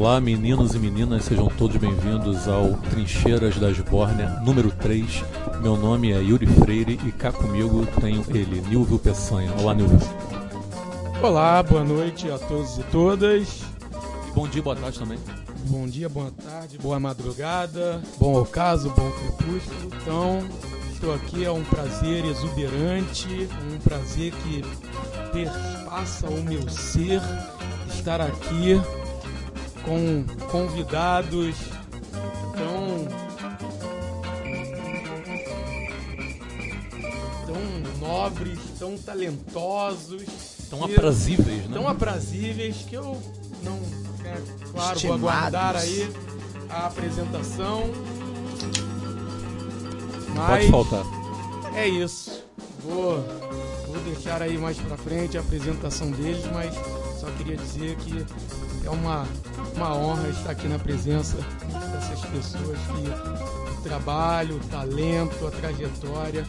Olá, meninos e meninas, sejam todos bem-vindos ao Trincheiras da Esbórnia, número 3. Meu nome é Yuri Freire e cá comigo tenho ele, Nilvio Peçanha. Olá, Nilvio. Olá, boa noite a todos e todas. E bom dia, boa tarde também. Bom dia, boa tarde, boa madrugada, bom ocaso, bom crepúsculo. Então, estou aqui, é um prazer exuberante, um prazer que perpassa o meu ser estar aqui com convidados tão tão nobres, tão talentosos, tão aprazíveis, né? Tão aprazíveis que eu não, é, claro, Estimados. vou aguardar aí a apresentação. Mas Pode faltar. É isso. Vou, vou deixar aí mais pra frente a apresentação deles, mas só queria dizer que é uma, uma honra estar aqui na presença dessas pessoas que o trabalho, o talento, a trajetória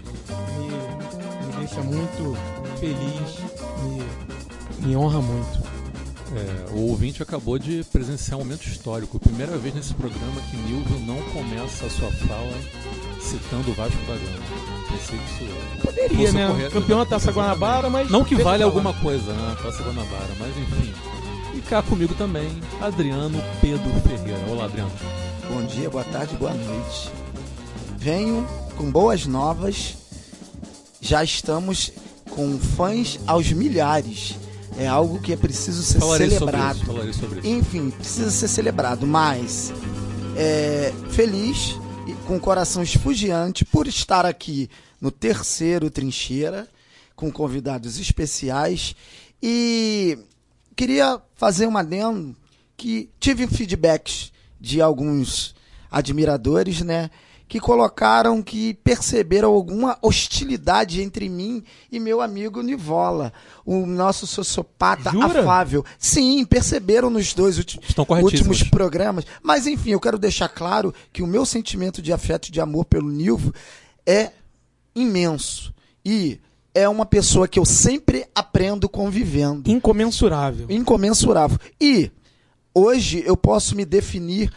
me, me deixa muito feliz, me, me honra muito. É, o ouvinte acabou de presenciar um momento histórico. Primeira vez nesse programa que Nilvio não começa a sua fala citando o Vasco da Gama. Pensei que isso Poderia, né? Correto, Campeão da Taça Guanabara, mas. Não que vale alguma coisa, né? Taça Guanabara, mas enfim. E cá comigo também, Adriano Pedro Ferreira. Olá, Adriano. Bom dia, boa tarde, boa noite. Venho com boas novas. Já estamos com fãs aos milhares é algo que é preciso ser falarei celebrado. Sobre isso, sobre isso. Enfim, precisa ser celebrado, mas é, feliz e com o coração esfugiante por estar aqui no terceiro Trincheira, com convidados especiais. E queria fazer um adendo que tive feedbacks de alguns admiradores, né? que colocaram que perceberam alguma hostilidade entre mim e meu amigo Nivola, o nosso sociopata Jura? afável. Sim, perceberam nos dois últimos programas. Mas enfim, eu quero deixar claro que o meu sentimento de afeto e de amor pelo Nilvo é imenso. E é uma pessoa que eu sempre aprendo convivendo. Incomensurável. Incomensurável. E hoje eu posso me definir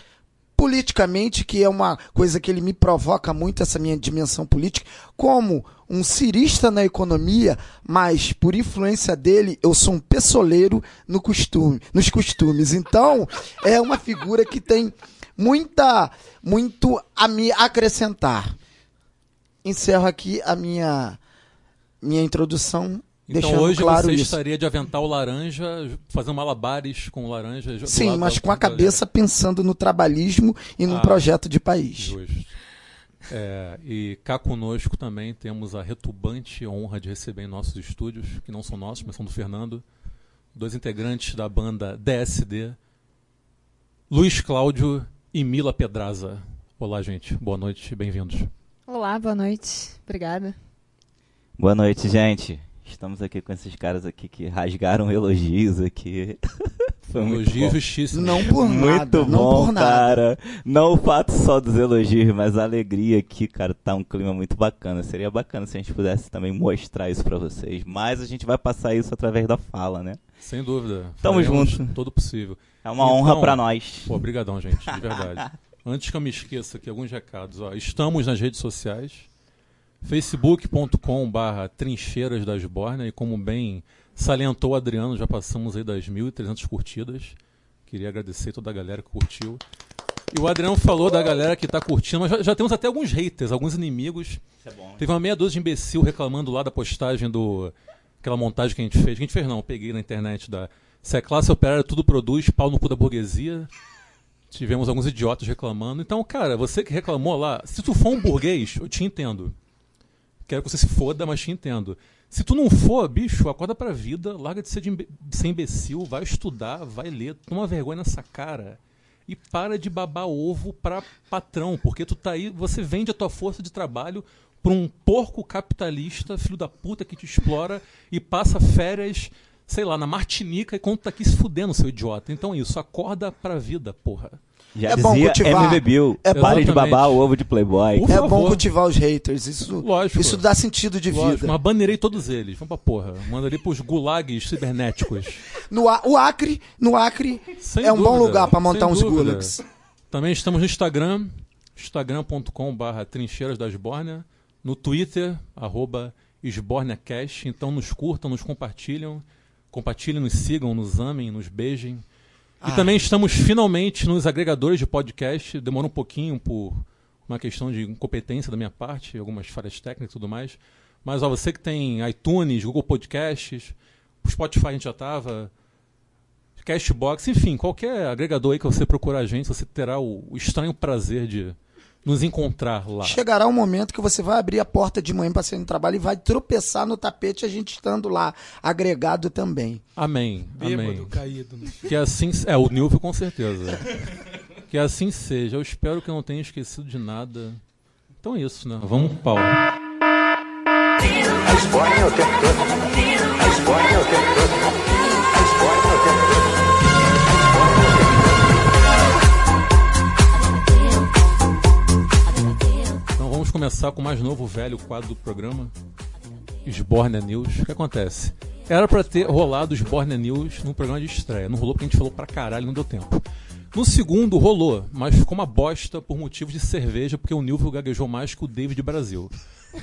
politicamente, que é uma coisa que ele me provoca muito, essa minha dimensão política, como um cirista na economia, mas por influência dele, eu sou um pessoleiro no costume, nos costumes. Então, é uma figura que tem muita, muito a me acrescentar. Encerro aqui a minha, minha introdução então hoje claro você isso. estaria de avental laranja, fazendo malabares com laranja. Sim, mas com a cabeça pensando no trabalhismo e num ah, projeto de país. Justo. É, e cá conosco também temos a retubante honra de receber em nossos estúdios, que não são nossos, mas são do Fernando, dois integrantes da banda DSD, Luiz Cláudio e Mila Pedraza. Olá, gente. Boa noite, bem-vindos. Olá, boa noite. Obrigada. Boa noite, gente. Estamos aqui com esses caras aqui que rasgaram elogios aqui. Foi elogios justíssimos. Não por nada. Muito não bom, nada. cara. Não o fato só dos elogios, mas a alegria aqui, cara, tá um clima muito bacana. Seria bacana se a gente pudesse também mostrar isso para vocês. Mas a gente vai passar isso através da fala, né? Sem dúvida. Tamo junto. Todo possível. É uma então, honra para nós. Pô, obrigadão, gente, de verdade. Antes que eu me esqueça aqui, alguns recados. Ó, estamos nas redes sociais facebook.com barra trincheiras da Esbórnia e como bem salientou o Adriano, já passamos aí das 1.300 curtidas. Queria agradecer toda a galera que curtiu. E o Adriano falou da galera que está curtindo, mas já, já, temos até alguns haters, alguns inimigos. É bom, Teve uma meia dúzia de imbecil reclamando lá da postagem do. aquela montagem que a gente fez. Que a gente fez não, peguei na internet da. Se a classe operária tudo produz, pau no cu da burguesia. Tivemos alguns idiotas reclamando. Então, cara, você que reclamou lá, se tu for um burguês, eu te entendo. Quero que você se foda, mas te entendo. Se tu não for, bicho, acorda pra vida, larga de ser, de, imbe ser imbecil, vai estudar, vai ler, toma vergonha nessa cara e para de babar ovo pra patrão, porque tu tá aí, você vende a tua força de trabalho pra um porco capitalista, filho da puta que te explora e passa férias sei lá, na Martinica enquanto tá aqui se fudendo, seu idiota. Então é isso, acorda pra vida, porra. Já É bom cultivar. MV Bill, É pare de babar o ovo de Playboy. Por É favor. bom cultivar os haters. Isso, Lógico. isso dá sentido de Lógico, vida. mas banerei todos eles. Vamos pra porra. Manda ali pros gulags cibernéticos. No, o Acre, no Acre Sem é um bom dúvida, lugar pra montar sem uns dúvida. gulags. Também estamos no Instagram, instagram.com.br trincheiras da Esbórnia, no Twitter, arroba esbórniacast. Então nos curtam, nos compartilham, compartilhem, nos sigam, nos amem, nos beijem. E Ah. também estamos finalmente nos agregadores de podcast. Demorou um pouquinho por uma questão de incompetência da minha parte, algumas falhas técnicas e tudo mais. Mas ó, você que tem iTunes, Google Podcasts, Spotify a gente já estava, Cashbox, enfim, qualquer agregador aí que você procurar a gente, você terá o, o estranho prazer de nos encontrar lá. Chegará um momento que você vai abrir a porta de manhã para sair no trabalho e vai tropeçar no tapete a gente estando lá, agregado também. Amém. Bêbado Amém. caído. Que assim. É, o Nilvio com certeza. que assim seja. Eu espero que eu não tenha esquecido de nada. Então é isso, né? Vamos pro pau. A Esbórnia o tempo todo. A Esbórnia o tempo todo. Começar com o mais novo velho quadro do programa, Sbornia News. O que acontece? Era pra ter rolado o Sbornia News no programa de estreia. Não rolou porque a gente falou pra caralho, não deu tempo. No segundo rolou, mas ficou uma bosta por motivos de cerveja, porque o Nilvio gaguejou mais que o David Brasil.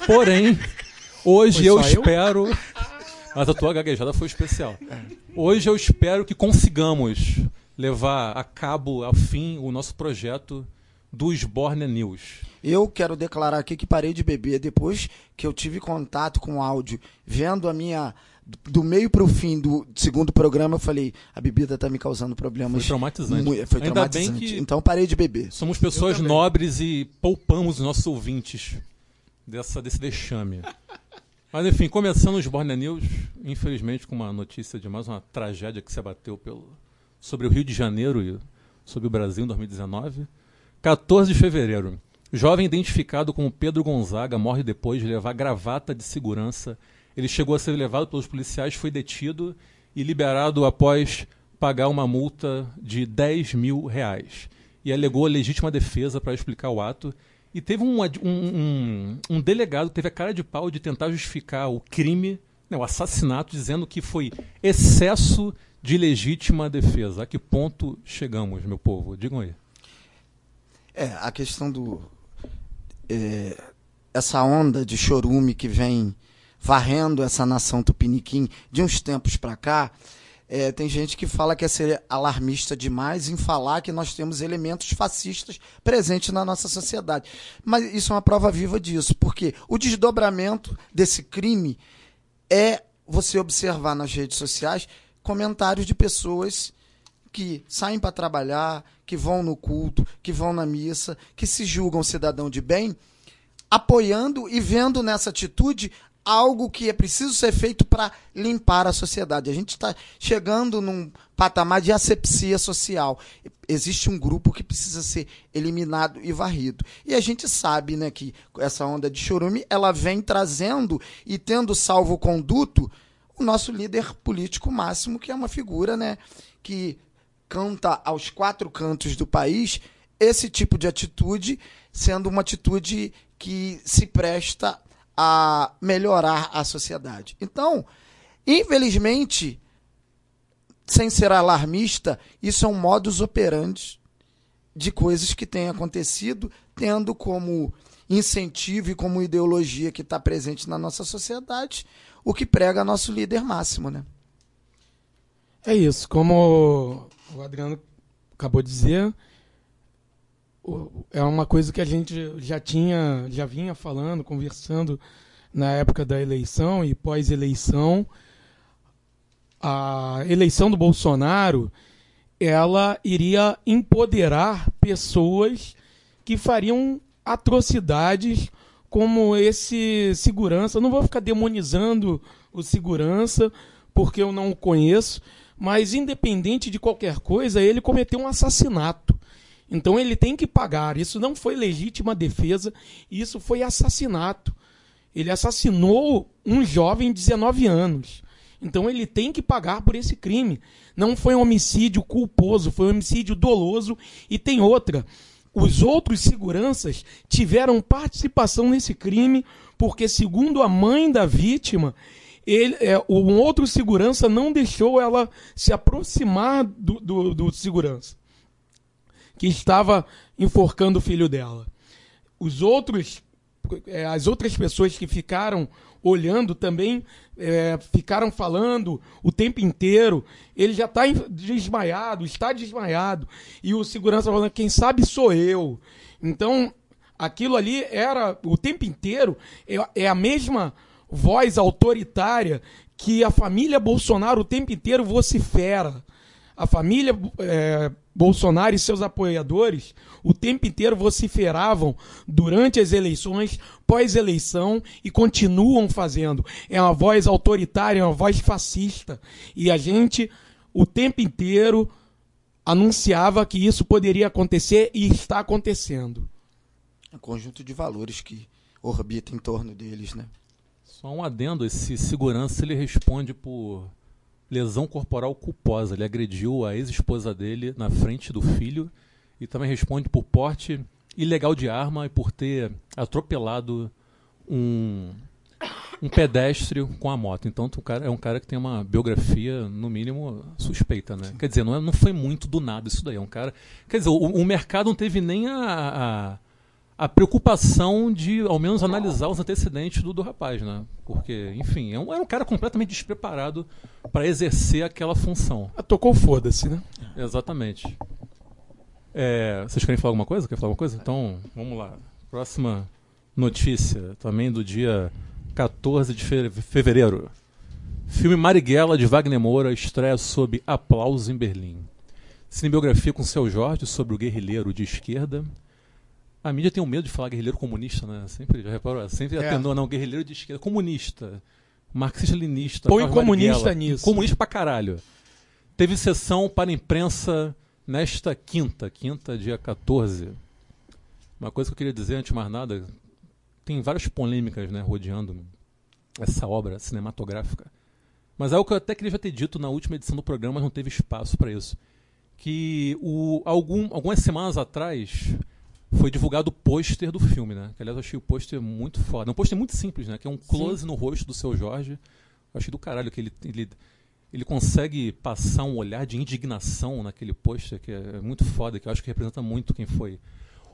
Porém, hoje eu eu? espero. Mas a tua gaguejada foi especial. Hoje eu espero que consigamos levar a cabo, ao fim, o nosso projeto do Sbornia News. Eu quero declarar aqui que parei de beber depois que eu tive contato com o áudio, vendo a minha. Do meio para o fim do segundo programa, eu falei: a bebida tá me causando problemas. Foi traumatizante. Foi Ainda traumatizante. bem que- Então parei de beber. Somos pessoas nobres e poupamos os nossos ouvintes dessa, desse vexame. Mas enfim, começando os Borne News, infelizmente com uma notícia de mais uma tragédia que se abateu pelo, sobre o Rio de Janeiro e sobre o Brasil em 2019. 14 de fevereiro. Jovem identificado como Pedro Gonzaga morre depois de levar gravata de segurança. Ele chegou a ser levado pelos policiais, foi detido e liberado após pagar uma multa de 10 mil reais. E alegou legítima defesa para explicar o ato. E teve um, um, um, um delegado que teve a cara de pau de tentar justificar o crime, né, o assassinato, dizendo que foi excesso de legítima defesa. A que ponto chegamos, meu povo? Digam aí. É, a questão do. É, essa onda de chorume que vem varrendo essa nação tupiniquim de uns tempos para cá. é, tem gente que fala que é ser alarmista demais em falar que nós temos elementos fascistas presentes na nossa sociedade. Mas isso é uma prova viva disso, porque o desdobramento desse crime é você observar nas redes sociais comentários de pessoas que saem para trabalhar, que vão no culto, que vão na missa, que se julgam cidadão de bem, apoiando e vendo nessa atitude algo que é preciso ser feito para limpar a sociedade. A gente está chegando num patamar de asepsia social. Existe um grupo que precisa ser eliminado e varrido. E a gente sabe né, que essa onda de chorume ela vem trazendo e tendo salvo conduto o nosso líder político máximo, que é uma figura né, que canta aos quatro cantos do país esse tipo de atitude, sendo uma atitude que se presta a melhorar a sociedade. Então, infelizmente, sem ser alarmista, isso é um modus operandi de coisas que têm acontecido, tendo como incentivo e como ideologia que está presente na nossa sociedade o que prega nosso líder máximo, né? É isso, como o Adriano acabou de dizer, é uma coisa que a gente já tinha, já vinha falando, conversando na época da eleição e pós-eleição. A eleição do Bolsonaro, ela iria empoderar pessoas que fariam atrocidades como esse segurança. Não vou ficar demonizando o segurança, porque eu não o conheço, mas independente de qualquer coisa, ele cometeu um assassinato. Então ele tem que pagar. Isso não foi legítima defesa, isso foi assassinato. Ele assassinou um jovem de 19 anos. Então ele tem que pagar por esse crime. Não foi um homicídio culposo, foi um homicídio doloso. E tem outra. Os outros seguranças tiveram participação nesse crime, porque, segundo a mãe da vítima, ele, é, um outro segurança não deixou ela se aproximar do, do, do segurança que estava enforcando o filho dela. Os outros, é, as outras pessoas que ficaram olhando também é, ficaram falando o tempo inteiro. Ele já está desmaiado, está desmaiado. E o segurança falando: quem sabe sou eu. Então, aquilo ali era o tempo inteiro é, é a mesma voz autoritária que a família Bolsonaro o tempo inteiro vocifera. A família é, Bolsonaro e seus apoiadores o tempo inteiro vociferavam durante as eleições, pós-eleição e continuam fazendo. É uma voz autoritária, é uma voz fascista. E a gente, o tempo inteiro, anunciava que isso poderia acontecer e está acontecendo. É um conjunto de valores que orbita em torno deles, né? Só um adendo, esse segurança ele responde por lesão corporal culposa. Ele agrediu a ex-esposa dele na frente do filho e também responde por porte ilegal de arma e por ter atropelado um, um pedestre com a moto. Então o cara é um cara que tem uma biografia, no mínimo, suspeita, né? Quer dizer, não, é, não foi muito do nada isso daí. É um cara. Quer dizer, o, o mercado não teve nem a, a a preocupação de, ao menos, analisar os antecedentes do, do rapaz, né? Porque, enfim, é um, era um cara completamente despreparado para exercer aquela função. Ah, tocou foda-se, né? Exatamente. É, vocês querem falar alguma coisa? Quer falar alguma coisa? Então, vamos lá. Próxima notícia, também do dia 14 de fevereiro. Filme Marighella, de Wagner Moura, estreia sob aplausos em Berlim. Cinebiografia com Seu Jorge sobre o guerrilheiro de esquerda a mídia tem um medo de falar guerrilheiro comunista, né? Sempre, já reparou? Sempre é. atenou, não, guerrilheiro de esquerda, comunista, marxista-leninista. Põe comunista Marighella, nisso. Comunista pra caralho. Teve sessão para imprensa nesta quinta, quinta, dia 14. Uma coisa que eu queria dizer, antes de mais nada, tem várias polêmicas né, rodeando essa obra cinematográfica. Mas é algo que eu até queria já ter dito na última edição do programa, mas não teve espaço para isso. Que o, algum, algumas semanas atrás foi divulgado o pôster do filme, né? Que aliás eu achei o pôster muito foda. É um pôster muito simples, né? Que é um close Sim. no rosto do seu Jorge. Eu achei do caralho que ele, ele, ele consegue passar um olhar de indignação naquele pôster, que é muito foda, que eu acho que representa muito quem foi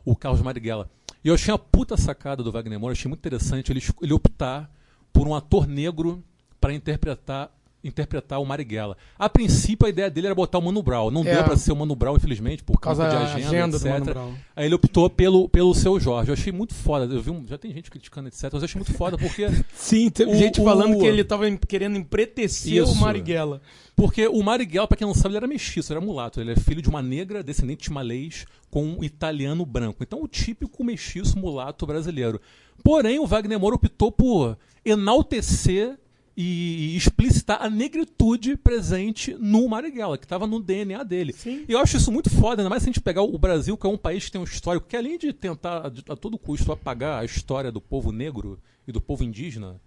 o Carlos Marighella. E eu achei a puta sacada do Wagner Moura, achei muito interessante ele, ele optar por um ator negro para interpretar interpretar o Marighella. A princípio, a ideia dele era botar o Mano Brown. Não é. deu para ser o Mano Brown, infelizmente, por causa de agenda, agenda etc. Aí ele optou pelo, pelo seu Jorge. Eu achei muito foda. Eu vi um, já tem gente criticando, etc. Mas eu achei muito foda porque. Sim, tem gente o, falando que ele estava querendo empretecer Isso. o Marighella. Porque o Marighella, para quem não sabe, ele era mestiço, era mulato. Ele é filho de uma negra, descendente de malês, com um italiano branco. Então, o típico mestiço mulato brasileiro. Porém, o Wagner Moura optou por enaltecer e explicitar a negritude presente no Marighella, que estava no DNA dele. Sim. E eu acho isso muito foda, ainda mais se a gente pegar o Brasil, que é um país que tem um histórico que, além de tentar a todo custo apagar a história do povo negro e do povo indígena,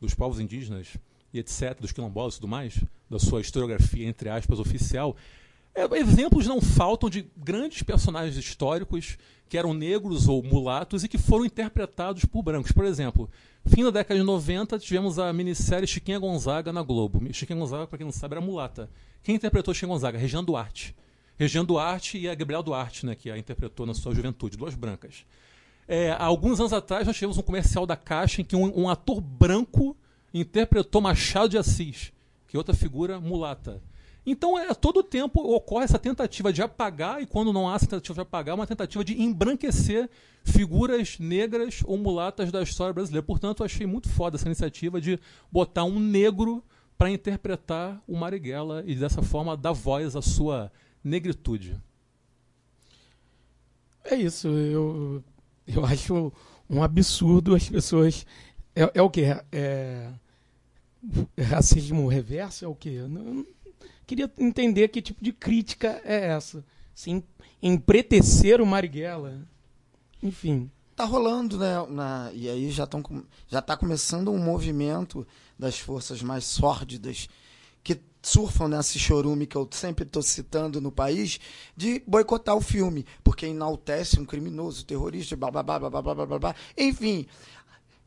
dos povos indígenas e etc., dos quilombolas e tudo mais, da sua historiografia, entre aspas, oficial, é, exemplos não faltam de grandes personagens históricos que eram negros ou mulatos e que foram interpretados por brancos. Por exemplo, fim da década de 90, tivemos a minissérie Chiquinha Gonzaga na Globo. Chiquinha Gonzaga, para quem não sabe, era mulata. Quem interpretou Chiquinha Gonzaga? Regina Duarte. Regina Duarte e a Gabriela Duarte, né, que a interpretou na sua juventude, duas brancas. É, há alguns anos atrás, nós tivemos um comercial da Caixa em que um, um ator branco interpretou Machado de Assis, que é outra figura mulata. Então, é, todo tempo ocorre essa tentativa de apagar, e quando não há essa tentativa de apagar, uma tentativa de embranquecer figuras negras ou mulatas da história brasileira. Portanto, achei muito foda essa iniciativa de botar um negro para interpretar o Marighella e dessa forma dar voz à sua negritude. É isso. Eu, eu acho um absurdo as pessoas. É, é o que? É, é, racismo reverso? É o que? Não, Queria entender que tipo de crítica é essa. Sim, empretecer o Marighella. Enfim. tá rolando, né? Na, e aí já, tão, com- já tá começando um movimento das forças mais sórdidas que surfam nesse chorume que eu sempre estou citando no país, de boicotar o filme, porque enaltece um criminoso, terrorista, blá blá blá blá blá blá blá. blá. Enfim,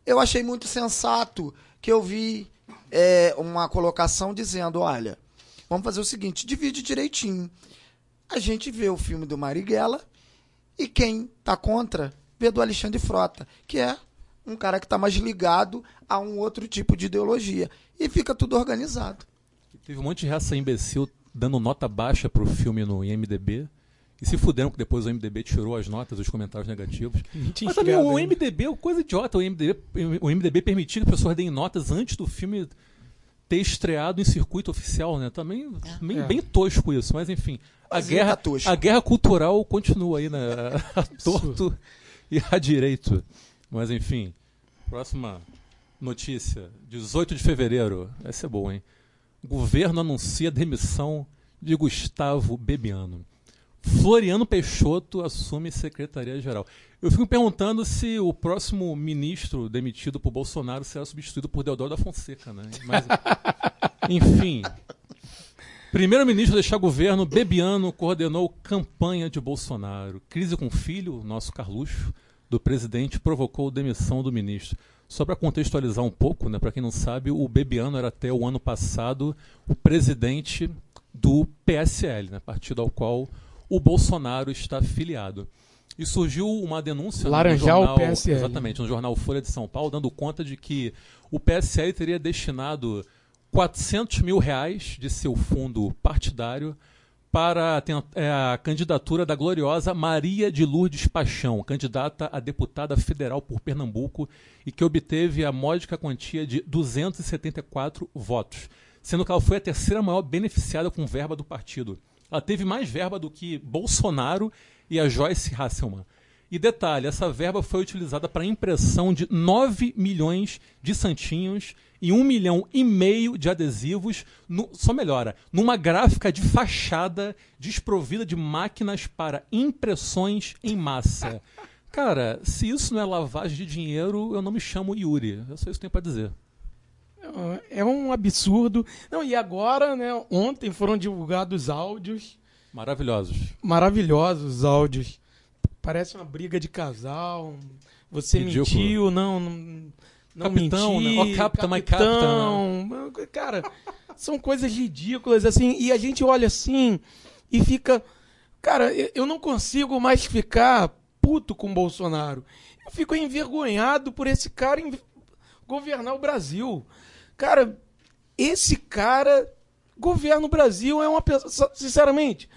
eu achei muito sensato que eu vi é, uma colocação dizendo, olha, vamos fazer o seguinte, divide direitinho. A gente vê o filme do Marighella e quem tá contra vê do Alexandre Frota, que é um cara que está mais ligado a um outro tipo de ideologia. E fica tudo organizado. Teve um monte de raça imbecil dando nota baixa pro filme no IMDB. E se fuderam que depois o IMDB tirou as notas, os comentários negativos. Mas também o. IMDB é coisa idiota. O IMDB, o IMDB permitir que pessoas deem notas antes do filme ter estreado em circuito oficial, né? Também bem, É. bem tosco isso, mas enfim. A guerra, tá a guerra cultural continua aí, né? A torto e a direito. Mas enfim. Próxima notícia. 18 de fevereiro. Essa é boa, hein? Governo anuncia demissão de Gustavo Bebiano. Floriano Peixoto assume Secretaria-Geral. Eu fico perguntando se o próximo ministro demitido por Bolsonaro será substituído por Deodoro da Fonseca, né? Mas, enfim. Primeiro-ministro deixar governo, Bebiano coordenou campanha de Bolsonaro. Crise com filho, nosso Carluxo, do presidente, provocou demissão do ministro. Só para contextualizar um pouco, né, para quem não sabe, o Bebiano era até o ano passado o presidente do PSL, né, partido ao qual o Bolsonaro está afiliado. E surgiu uma denúncia Laranjal no jornal, PSL. exatamente, no jornal Folha de São Paulo, dando conta de que o PSL teria destinado 400 mil reais de seu fundo partidário para é, a candidatura da gloriosa Maria de Lourdes Paixão, candidata a deputada federal por Pernambuco e que obteve a módica quantia de 274 votos, sendo que ela foi a terceira maior beneficiada com verba do partido. Ela teve mais verba do que Bolsonaro e a Joyce Hasselman. E detalhe, essa verba foi utilizada para a impressão de 9 milhões de santinhos e 1 milhão e meio de adesivos, no- só melhora, numa gráfica de fachada desprovida de máquinas para impressões em massa. Cara, se isso não é lavagem de dinheiro, eu não me chamo Yuri. É só isso que tenho para dizer. É um absurdo. Não, e agora, né? Ontem foram divulgados áudios Maravilhosos. maravilhosos áudios. Parece uma briga de casal. Você Ridículo. mentiu, não, não, não Capitão, menti. né? Ó, capitão, my capitão. Cara, são coisas ridículas assim. E a gente olha assim e fica, cara, eu não consigo mais ficar puto com o Bolsonaro. Eu fico envergonhado por esse cara governar o Brasil. Cara, esse cara governa o Brasil é uma pessoa, sinceramente,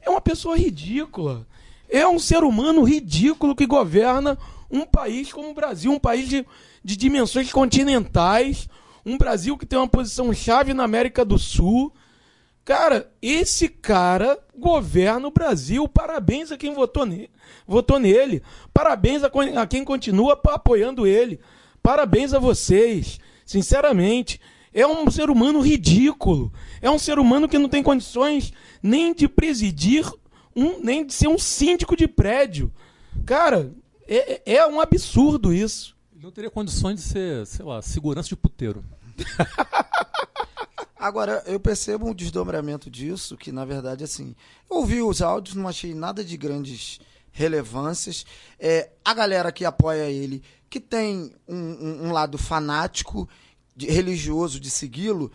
é uma pessoa ridícula. É um ser humano ridículo que governa um país como o Brasil, um país de, de dimensões continentais, um Brasil que tem uma posição chave na América do Sul. Cara, esse cara governa o Brasil. Parabéns a quem votou, ne votou nele. Parabéns a, a quem continua apoiando ele. Parabéns a vocês. Sinceramente, é um ser humano ridículo. É um ser humano que não tem condições nem de presidir, um, nem de ser um síndico de prédio. Cara, é, é- é um absurdo isso. Ele não teria condições de ser, sei lá, segurança de puteiro. Agora, eu percebo um desdobramento disso, que na verdade, assim, eu ouvi os áudios, não achei nada de grandes relevâncias. É, a galera que apoia ele, que tem um, um- lado fanático, de- religioso de segui-lo,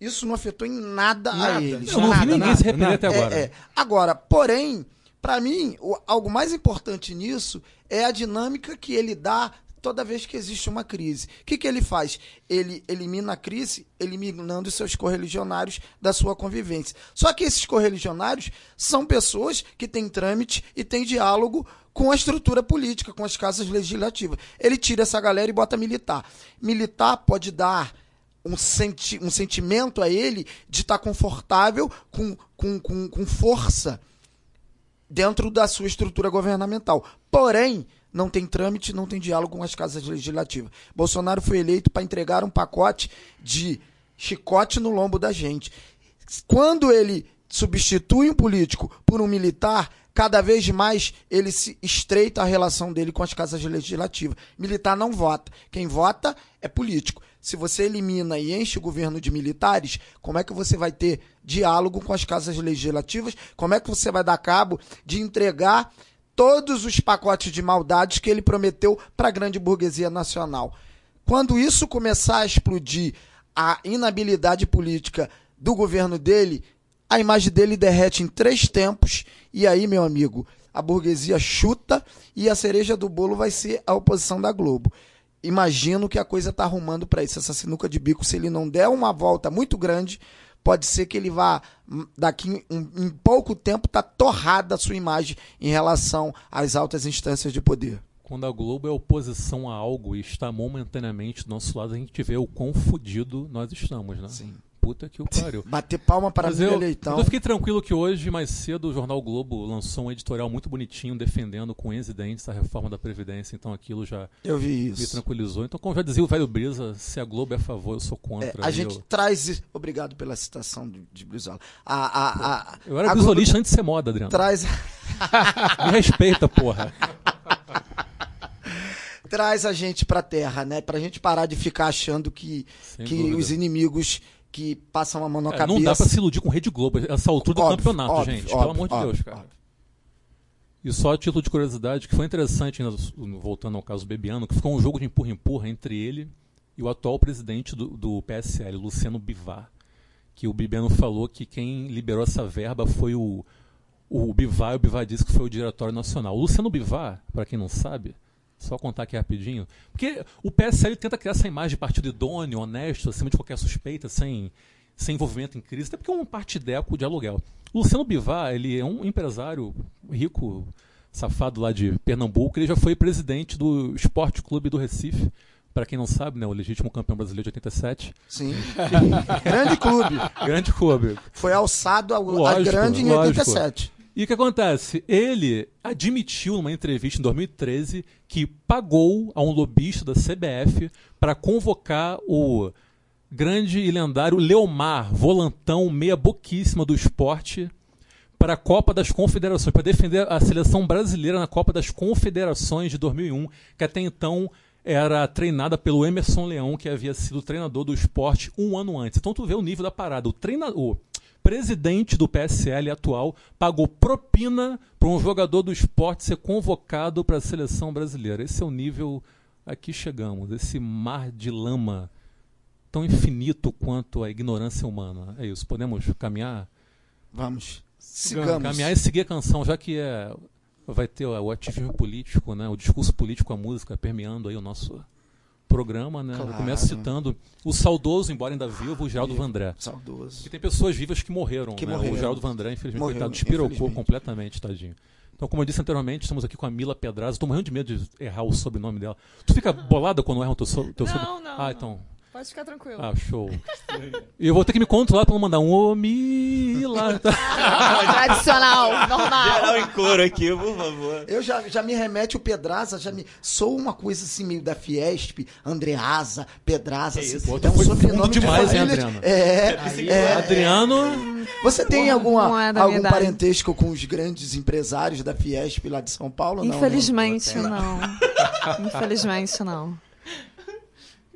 isso não afetou em nada, Nada. a eles. Eu não vi nada, ninguém nada. se nada. até agora. É, é. Agora, porém, pra mim, o- algo mais importante nisso é a dinâmica que ele dá toda vez que existe uma crise. O que, que ele faz? Ele elimina a crise, eliminando seus correligionários da sua convivência. Só que esses correligionários são pessoas que têm trâmite e têm diálogo com a estrutura política, com as casas legislativas. Ele tira essa galera e bota militar. Militar pode dar um, senti um sentimento a ele de estar confortável com, com, com, com força dentro da sua estrutura governamental. Porém, não tem trâmite, não tem diálogo com as casas legislativas. Bolsonaro foi eleito para entregar um pacote de chicote no lombo da gente. Quando ele substitui um político por um militar, cada vez mais ele se estreita a relação dele com as casas legislativas. Militar não vota. Quem vota é político. Se você elimina e enche o governo de militares, como é que você vai ter diálogo com as casas legislativas? Como é que você vai dar cabo de entregar todos os pacotes de maldades que ele prometeu para a grande burguesia nacional? Quando isso começar a explodir, a inabilidade política do governo dele, a imagem dele derrete em três tempos, e aí, meu amigo, a burguesia chuta e a cereja do bolo vai ser a oposição da Globo. Imagino que a coisa tá arrumando para isso. Essa sinuca de bico, se ele não der uma volta muito grande, pode ser que ele vá, hum, daqui em, pouco tempo, tá torrada a sua imagem em relação às altas instâncias de poder. Quando a Globo é oposição a algo e está momentaneamente do nosso lado, a gente vê o quão fudido nós estamos, né? Sim. Puta que o pariu. Bater palma para Mas eu, Leitão. eu fiquei tranquilo que hoje, mais cedo, o Jornal Globo lançou um editorial muito bonitinho defendendo com e dentes a reforma da Previdência. Então aquilo já Eu vi me isso. tranquilizou. Então, como já dizia o velho Brisa, se a Globo é a favor, eu sou É, contra. a E gente traz. Obrigado pela citação de, de Brizola. A, a, a, eu era a Globo brisolista antes de ser moda, Adriano. traz, Me respeita, porra. traz a gente pra terra, né? Pra gente parar de ficar achando que, Sem que dúvida. os inimigos que passam a mão na É, cabeça. não dá pra se iludir com Rede Globo, essa altura do Óbvio, campeonato, óbvio, gente. óbvio, pelo amor de Deus, cara. E só a título de curiosidade, que foi interessante, voltando ao caso Bebiano, que ficou um jogo de empurra-empurra entre ele e o atual presidente do, do PSL, Luciano Bivar. Que o Bebiano falou que quem liberou essa verba foi o, o Bivar, e o Bivar disse que foi o Diretório Nacional. O Luciano Bivar, para quem não sabe, só contar aqui rapidinho, porque o PSL tenta criar essa imagem de partido idôneo, honesto, acima de qualquer suspeita, sem, sem envolvimento em crise, até porque é um partideco de aluguel. O Luciano Bivar, ele é um empresário rico, safado lá de Pernambuco, ele já foi presidente do Esporte Clube do Recife, para quem não sabe, né, o legítimo campeão brasileiro de 87. Sim. Grande clube. Grande clube. Foi alçado a, a Lógico, grande em lógico. 87. E o que acontece? Ele admitiu numa entrevista em 2013 que pagou a um lobista da CBF para convocar o grande e lendário Leomar, volantão meia boquíssima do esporte, para a Copa das Confederações, para defender a seleção brasileira na Copa das Confederações de 2001, que até então era treinada pelo Emerson Leão, que havia sido treinador do esporte um ano antes. Então tu vê o nível da parada. O treinador, presidente do PSL atual, pagou propina para um jogador do esporte ser convocado para a seleção brasileira. Esse é o nível a que chegamos, esse mar de lama tão infinito quanto a ignorância humana. É isso. Podemos caminhar? Vamos. Sigamos. Caminhar e seguir a canção, já que é, vai ter o ativismo político, né, o discurso político, a música permeando aí o nosso programa. Né? Eu Claro. começo citando o saudoso, embora ainda vivo, o Geraldo Vandré. Saudoso. E tem pessoas vivas que morreram. Que né? morreram. O Geraldo Vandré, infelizmente, Morreu, coitado, despirocou completamente, tadinho. Então, como eu disse anteriormente, estamos aqui com a Mila Pedraza. Estou morrendo de medo de errar o sobrenome dela. Tu fica bolada quando erram o teu, so teu Não, sobrenome? não, Ah, não. então. Pode ficar tranquilo. Ah, show. E eu vou ter que me controlar para não mandar um ô Mila. Tá? Tradicional, normal. Geral em coro aqui, por favor. Eu já, já me remete o Pedraza, já me. Sou uma coisa assim, meio da Fiesp, Andreasa, Pedraza. Assim, isso? Pô, é um foi sobrenome fundo de demais, hein, Adriano? É, é. Adriano. Você tem alguma, Não é algum idade. parentesco com os grandes empresários da Fiesp lá de São Paulo? Não? Infelizmente não. não. Infelizmente não.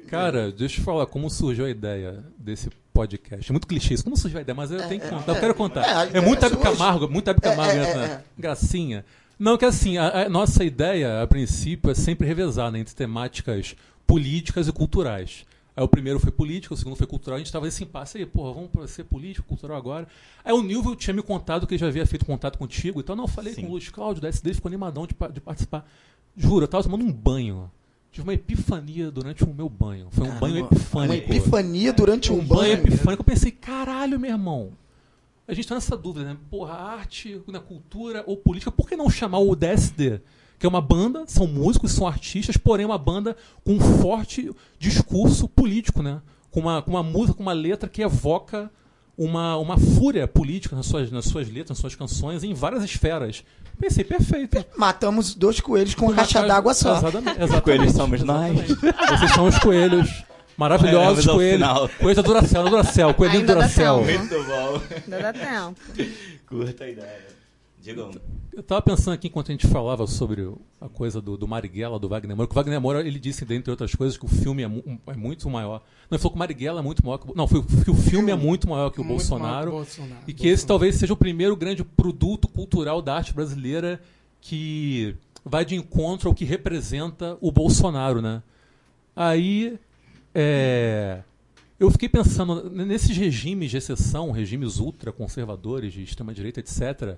Cara, deixa eu falar como surgiu a ideia desse podcast. É muito clichê isso. Como surgiu a ideia? Mas eu tenho que contar. eu quero contar. é, É, muito Hebe. Camargo, muito Hebe Camargo É, é, nessa é, é. gracinha. Não, que assim, a, a nossa ideia, a princípio, é sempre revezar né, entre temáticas políticas e culturais. Aí o primeiro foi político, o segundo foi cultural, a gente estava nesse impasse aí, porra, vamos ser político, cultural agora. Aí o Nilvio tinha me contado que ele já havia feito contato contigo, então não, eu falei Sim. com o Luiz Cláudio da SD, ficou animadão de, de participar. Juro, eu tava tomando um banho. Tive uma epifania durante o meu banho. Foi um Caramba, banho epifânico. Uma epifania durante um, Um banho banho. epifânico. Eu pensei, caralho, meu irmão. A gente tá nessa dúvida, né? Porra, arte, na cultura ou política, por que não chamar o DSD? Que é uma banda, são músicos, são artistas, porém uma banda com um forte discurso político, né? Com uma, com uma música, com uma letra que evoca uma, uma fúria política nas suas, nas suas letras, nas suas canções, em várias esferas. Pensei, perfeito. Matamos dois coelhos com uma caixa d'água só. Exatamente, exatamente. coelhos somos nós. Exatamente. Vocês são os coelhos. Maravilhosos ao coelhos. Coelho da Duracell, da Duracell, coelhinho Ainda tempo. Muito bom. Ainda dá tempo. Curta a ideia. Digam. Eu tava pensando aqui enquanto a gente falava sobre a coisa do, do Marighella, do Wagner Moura, que o Wagner Moura, ele disse, dentre outras coisas, que o filme é, mu- é muito maior. Não, ele falou que o Marighella é muito maior que o... Não, foi que o filme é muito maior que o Muito Bolsonaro. maior que o Bolsonaro. E que esse talvez seja o primeiro grande produto cultural da arte brasileira que vai de encontro ao que representa o Bolsonaro, né? Aí, é, eu fiquei pensando, nesses regimes de exceção, regimes ultraconservadores, de extrema-direita, etc.,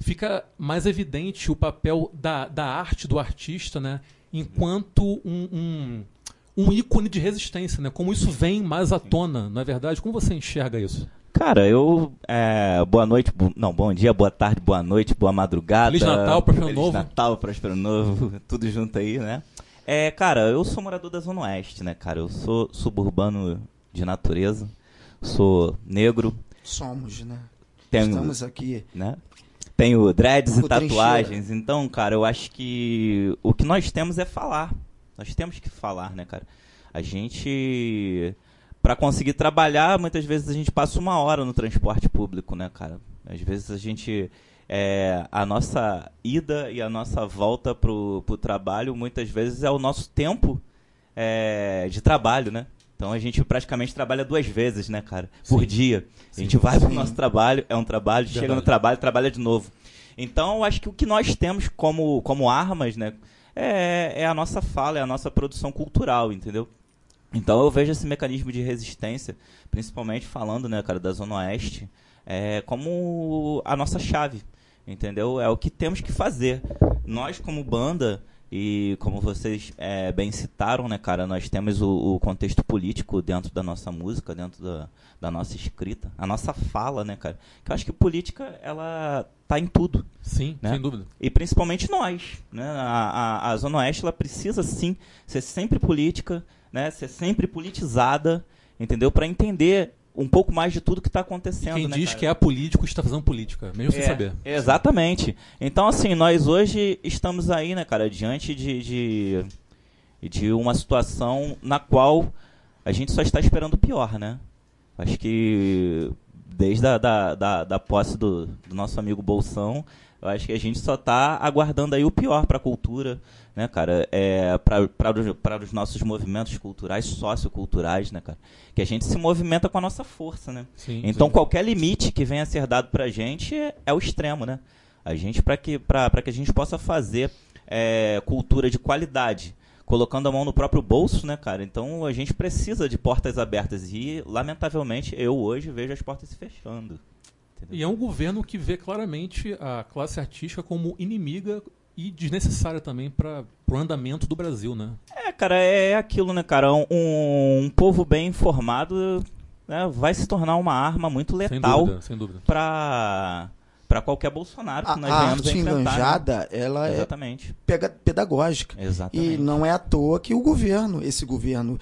fica mais evidente o papel da, da arte do artista, né? Enquanto um, um, um ícone de resistência, né? Como isso vem mais à tona, não é verdade? Como você enxerga isso? Cara, eu. é, boa noite, bo- não, bom dia, boa tarde, boa noite, boa madrugada. Feliz Natal, Próspero Feliz Novo. Natal, Próspero Novo, tudo junto aí, né? É, cara, eu sou morador da Zona Oeste, né, cara? Eu sou suburbano de natureza, sou negro, Somos, né? tenho, Estamos aqui. né? Tenho dreads e tatuagens, então, cara, eu acho que o que nós temos é falar. Nós temos que falar, né, cara? A gente Pra conseguir trabalhar, muitas vezes a gente passa uma hora no transporte público, né, cara? Às vezes a gente é, a nossa ida e a nossa volta pro, pro trabalho, muitas vezes é o nosso tempo é, de trabalho, né? Então a gente praticamente trabalha duas vezes, né, cara? Por Sim. dia. A gente vai pro Sim. nosso trabalho, é um trabalho, chega no Verdade. trabalho, trabalha de novo. Então eu acho que o que nós temos como, como armas, né, é, é a nossa fala, é a nossa produção cultural, entendeu? Então eu vejo esse mecanismo de resistência, principalmente falando, né, cara, da Zona Oeste, é, como a nossa chave, entendeu? É o que temos que fazer. Nós, como banda, e como vocês é, bem citaram, né, cara, nós temos o, o contexto político dentro da nossa música, dentro da, da nossa escrita, a nossa fala, né, cara? Que eu acho que política, ela tá em tudo Sim, Né? sem dúvida. e principalmente nós. Né? A, a, a Zona Oeste ela precisa sim ser sempre política, né? ser sempre politizada, entendeu? Para entender um pouco mais de tudo que está E acontecendo. quem né, diz cara? que é político está fazendo política, mesmo sem É, saber. Exatamente. Então, assim, nós hoje estamos aí, né, cara, diante de, de, de uma situação na qual a gente só está esperando o pior, né? Acho que desde a da, da, da posse do, do nosso amigo Bolsão, eu acho que a gente só está aguardando aí o pior para a cultura, né, cara? É, para os nossos movimentos culturais, socioculturais, né, cara? Que a gente se movimenta com a nossa força, né? Sim, Então sim. qualquer limite que venha a ser dado pra gente é, é o extremo, né? A gente, para que, pra, pra que a gente possa fazer é, cultura de qualidade, colocando a mão no próprio bolso, né, cara? Então a gente precisa de portas abertas e, lamentavelmente, eu hoje vejo as portas se fechando. E é um governo que vê claramente a classe artística como inimiga e desnecessária também para o andamento do Brasil, né? É, cara, é aquilo, né, cara? Um, um povo bem informado né, vai se tornar uma arma muito Sem letal dúvida, sem dúvida. pra, pra qualquer Bolsonaro que A, nós a arte né? enganjada, ela é Exatamente. pega- pedagógica. Exatamente. E não é à toa que o governo, esse governo,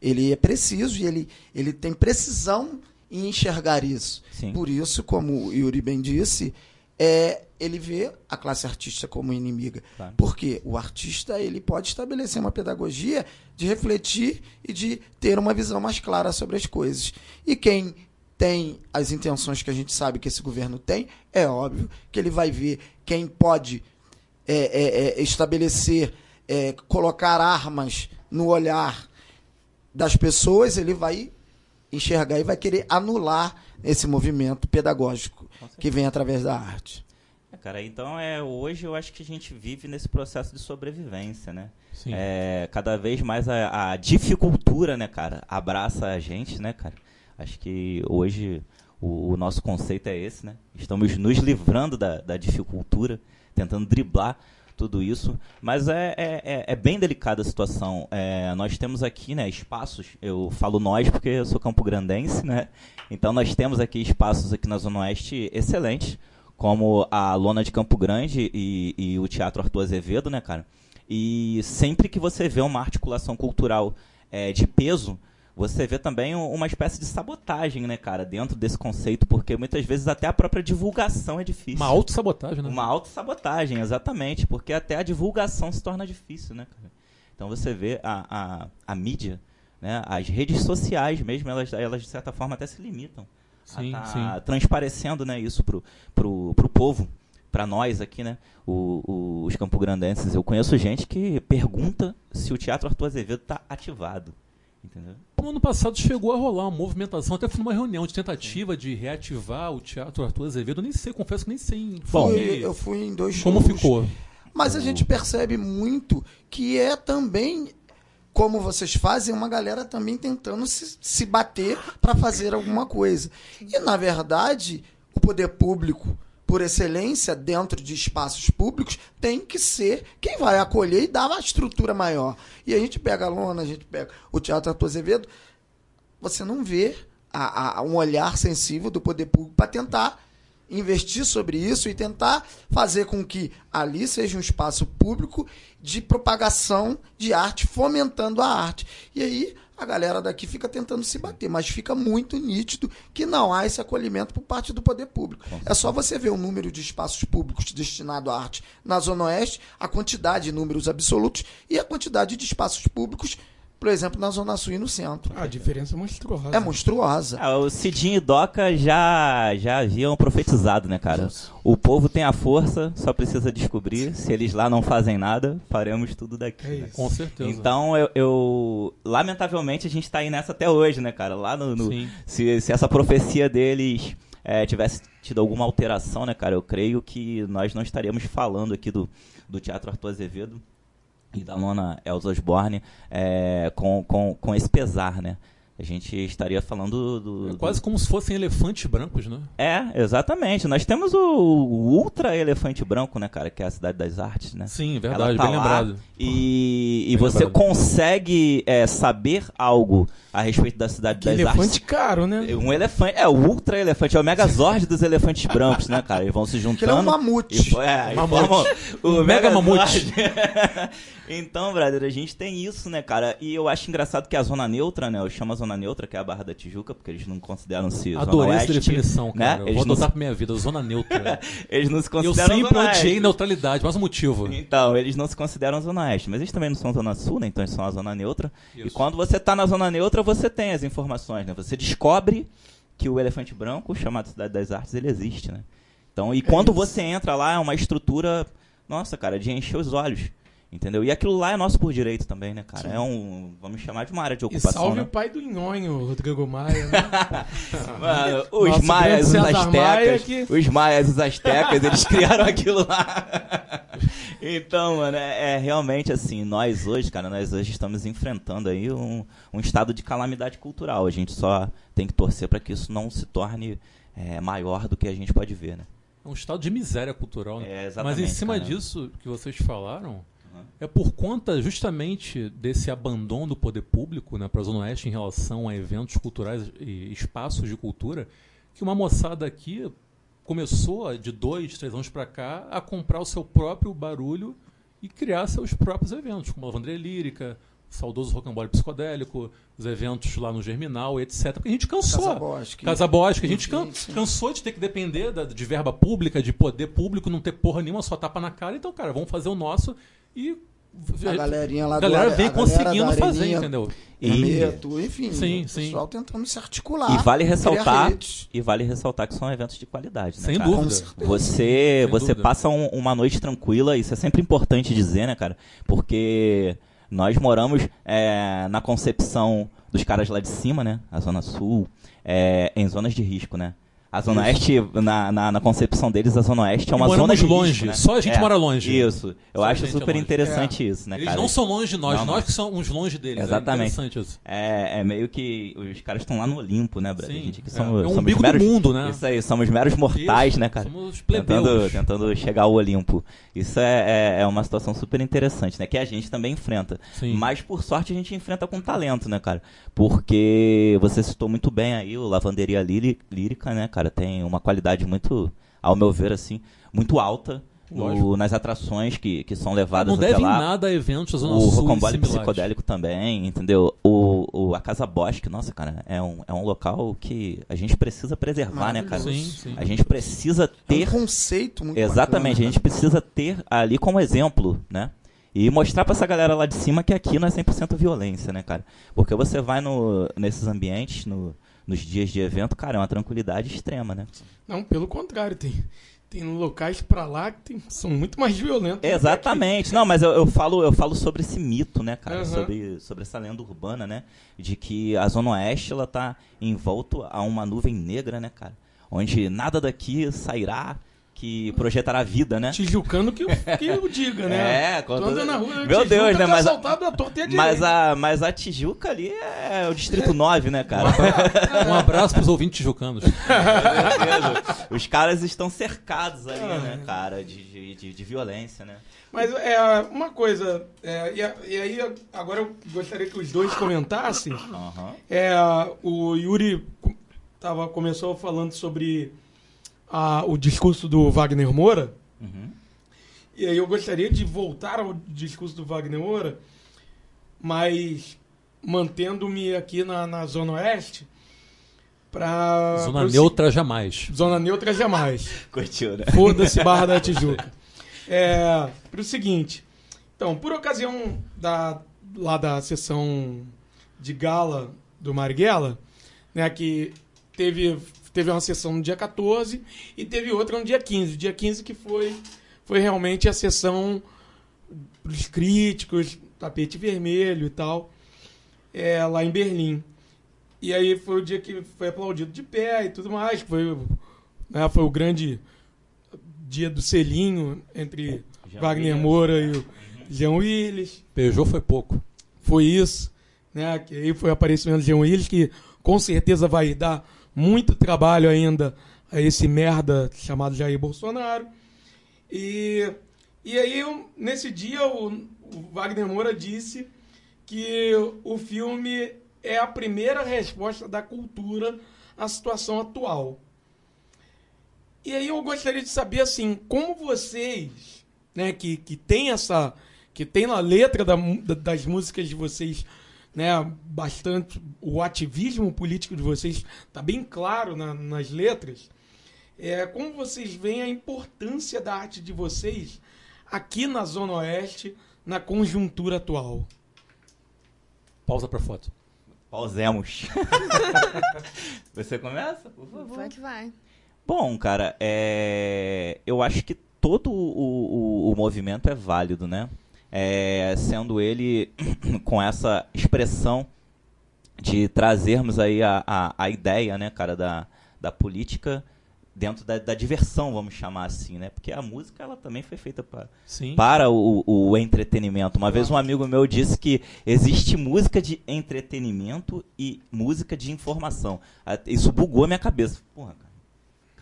ele é preciso e ele, ele tem precisão em enxergar isso. Sim. Por isso, como o Yuri bem disse, é, ele vê a classe artista como inimiga. Claro. Porque o artista ele pode estabelecer uma pedagogia de refletir e de ter uma visão mais clara sobre as coisas. E quem tem as intenções que a gente sabe que esse governo tem, é óbvio que ele vai ver quem pode é, é, é, estabelecer, é, colocar armas no olhar das pessoas, ele vai enxergar e vai querer anular esse movimento pedagógico que vem através da arte. É, cara, então é hoje eu acho que a gente vive nesse processo de sobrevivência, né? Sim. É, cada vez mais a, a dificultura, né, cara, abraça a gente, né, cara? Acho que hoje o, o nosso conceito é esse, né? Estamos nos livrando da, da dificultura, tentando driblar tudo isso, mas é, é, é- é bem delicada a situação. É, nós temos aqui, né, espaços. Eu falo nós porque eu sou campo-grandense, né? Então nós temos aqui espaços aqui na Zona Oeste excelentes, como a Lona de Campo Grande e, e o Teatro Arthur Azevedo, né, cara? E sempre que você vê uma articulação cultural é, de peso, você vê também um- uma espécie de sabotagem, né, cara, dentro desse conceito, porque muitas vezes até a própria divulgação é difícil. Uma autossabotagem, né? Uma autossabotagem, exatamente, porque até a divulgação se torna difícil, né, cara? Então você vê a, a, a mídia, né, as redes sociais mesmo, elas, elas de certa forma até se limitam Sim, a tá sim. transparecendo né, isso pro, pro, pro povo. pra nós aqui, né? o- o- os campograndenses, eu conheço gente que pergunta se o Teatro Arthur Azevedo tá ativado. Entendeu? No ano passado chegou a rolar uma movimentação, até fui numa reunião de tentativa de reativar o Teatro Arthur Azevedo. Eu nem sei, confesso que nem sei Bom, Fui- eu fui em dois como shows, ficou. Mas a gente percebe muito que é também, como vocês fazem, uma galera também tentando se, se bater para fazer alguma coisa. E, na verdade, o poder público, por excelência, dentro de espaços públicos, tem que ser quem vai acolher e dar uma estrutura maior. E a gente pega a lona, a gente pega o Teatro Arthur Azevedo, você não vê a- a- um olhar sensível do poder público para tentar investir sobre isso e tentar fazer com que ali seja um espaço público de propagação de arte, fomentando a arte. E aí a galera daqui fica tentando se bater, mas fica muito nítido que não há esse acolhimento por parte do poder público. É só você ver o número de espaços públicos destinados à arte na Zona Oeste, a quantidade de números absolutos e a quantidade de espaços públicos, por exemplo, na Zona Sul e no centro. A diferença é monstruosa. É monstruosa. Ah, o Cidinho e Doca já, já haviam profetizado, né, cara? O povo tem a força, só precisa descobrir. Se eles lá não fazem nada, faremos tudo daqui. É né? isso. Com certeza. Então, eu, eu- Lamentavelmente, a gente tá aí nessa até hoje, né, cara? Lá no. no- Sim. se, se essa profecia deles é, tivesse tido alguma alteração, né, cara? Eu creio que nós não estaríamos falando aqui do, do Teatro Arthur Azevedo e da nona Elza Osborne é, com, com, com esse pesar, né? A gente estaria falando do. É do- quase como se fossem elefantes brancos, né? É, exatamente. Nós temos o, o Ultra Elefante Branco, né, cara? Que é a Cidade das Artes, né? Sim, verdade, tá bem lá lembrado. E, e Bem você lembrado. consegue é, saber algo a respeito da Cidade Que das elefante caro, né? Artes. Um elefante, é o Ultra Elefante, é o Megazord dos elefantes brancos, né, cara? Eles vão se juntando. Que ele é um mamute. E, é, e Mamute. formam o Um mega Megazord. então, brother, a gente tem isso, né, cara? E eu acho engraçado que a Zona Neutra, né? Eu chamo a Zona Neutra, que é a Barra da Tijuca, porque eles não consideram-se Zona Adorei essa Oeste, definição, né? cara. Eu Eles Vou não, adotar pra minha vida, zona neutra. eles não se eu consideram sempre Zona odiei neutralidade, mais um motivo. Então, eles não se consideram Zona Oeste, mas eles também não são Zona Sul, né? Então eles são a Zona Neutra. E Isso. quando você tá na Zona Neutra, você tem as informações, né? Você descobre que o Elefante Branco, chamado Cidade das Artes, ele existe, né? Então, e quando você entra lá, é uma estrutura, nossa, cara, de encher os olhos. Entendeu? E aquilo lá é nosso por direito também, né, cara? É um, vamos chamar de uma área de E ocupação, salve né? o pai do Nhonho, Rodrigo Maia, né? Mano, os Nosso maias, os César Maia astecas, que- os maias, os astecas, eles criaram aquilo lá. Então, mano, é, é realmente assim, nós hoje, cara, nós hoje estamos enfrentando aí um, um estado de calamidade cultural. A gente só tem que torcer para que isso não se torne é, maior do que a gente pode ver, né? É um estado de miséria cultural, né? É, Mas exatamente, em cima cara. disso que vocês falaram, é por conta justamente desse abandono do poder público né, para a Zona Oeste em relação a eventos culturais e espaços de cultura, que uma moçada aqui começou de dois, três anos para cá a comprar o seu próprio barulho e criar seus próprios eventos, como a Lavanderia Lírica, o saudoso Rocambole Psicodélico, os eventos lá no Germinal, etc. Porque a gente cansou. Casa Bosque. Casa Bosque. A gente can- cansou de ter que depender da- de verba pública, de poder público, não ter porra nenhuma, só tapa na cara. Então, cara, vamos fazer o nosso e. A galerinha lá a galera do vem a galera conseguindo da fazer, Areninha, entendeu? E- Hermeto, enfim, Sim, o sim. pessoal tentando se articular. E vale ressaltar, e vale ressaltar que são eventos de qualidade, né, Sem cara? dúvida. Com certeza. Você, Sem você dúvida. passa um- uma noite tranquila, isso é sempre importante dizer, né, cara? Porque nós moramos é, na concepção dos caras lá de cima, né? A Zona Sul, é, em zonas de risco, né? A Zona Oeste, na, na, na concepção deles, a Zona Oeste é uma zona de longe, risco, né? só a gente É, mora longe. Isso. Eu Só acho é super longe. interessante isso, né, Eles cara? não são longe de nós, Não, nós não. que somos longe deles. Exatamente. É interessante isso. É, é meio que os caras estão lá no Olimpo, né, Brad? Sim, A gente aqui é. somos, É o somos umbigo do meros, mundo, né? Isso aí, somos meros mortais, Isso, né, cara? Somos plebeus. Tentando, tentando chegar ao Olimpo. Isso é, é, é uma situação super interessante, né? Que a gente também enfrenta. Sim. Mas, por sorte, a gente enfrenta com talento, né, cara? Porque você citou muito bem aí o Lavanderia Líri- Lírica, né, cara? Tem uma qualidade muito, ao meu ver, assim, muito alta no- nas atrações que, que são levadas Não até deve lá. nada a eventos da Zona O Rocambole. Psicodélico também, entendeu? O, o, a Casa Bosque, nossa, cara, é um, é um local que a gente precisa preservar, né, cara? Sim, sim. A gente precisa É ter um conceito muito Exatamente, a bacana, gente precisa ter ali como exemplo, né? E mostrar pra essa galera lá de cima que aqui não é 100% violência, né, cara? Porque você vai no, nesses ambientes, no, nos dias de evento, cara, é uma tranquilidade extrema, né? Não, pelo contrário, tem, tem locais pra lá que tem- são muito mais violentos. Exatamente. Não, mas eu, eu falo, eu falo sobre esse mito, né, cara? Aham. Sobre, sobre essa lenda urbana, né? De que a Zona Oeste, ela tá envolto a uma nuvem negra, né, cara? Onde nada daqui sairá que projetará vida, né? Tijucano que, eu- que eu diga, né? É, Tu quando- anda na rua, Meu Tijuca, Deus, né, tá mas a- assaltado à torta Mas a, mas a Tijuca ali é o Distrito 9, né, cara? Um abraço pros ouvintes tijucanos. Os caras estão cercados ali, né, cara, de, de, de, violência, né? Mas é uma coisa, é, e, a- e aí agora eu gostaria que os dois comentassem. Aham. É, o Yuri tava, começou falando sobre a- o discurso do Wagner Moura. Uhum. E aí eu gostaria de voltar ao discurso do Wagner Moura, mas mantendo-me aqui na, na Zona Oeste. Pra, Zona neutra jamais. Zona neutra jamais. Curtiu, né? Foda-se Barra da Tijuca. É, pro seguinte. Então, por ocasião da, lá da sessão de gala do Marighella, né, que teve, teve uma sessão no dia 14 e teve outra no dia 15. Dia 15 que foi, foi realmente a sessão dos críticos, tapete vermelho e tal, é, lá em Berlim. E aí foi o dia que foi aplaudido de pé e tudo mais, que foi, o- né, foi o grande dia do selinho entre Jean Wagner Willis. Moura e o Jean Willis. Peugeot foi pouco. Foi isso, né? Que aí foi o aparecimento do Jean Willis, que com certeza vai dar muito trabalho ainda a esse merda chamado Jair Bolsonaro. E, e aí, nesse dia, o, o Wagner Moura disse que o filme é a primeira resposta da cultura à situação atual. E aí eu gostaria de saber assim, como vocês, né, que, que tem essa, que tem na letra da- das músicas de vocês, né, bastante o ativismo político de vocês está bem claro na- nas letras. É, como vocês veem a importância da arte de vocês aqui na Zona Oeste, na conjuntura atual? Pausa pra foto. Pausemos. Você começa, por favor? Vai que vai. Bom, cara, é... eu acho que todo o, o, o movimento é válido, né? É, sendo ele com essa expressão de trazermos aí a, a, a ideia, né, cara, da, da política dentro da, da diversão, vamos chamar assim, né? Porque a música, ela também foi feita para Sim. para o, o entretenimento. Uma vez um amigo meu disse que existe música de entretenimento e música de informação. Isso bugou a minha cabeça. Porra, cara.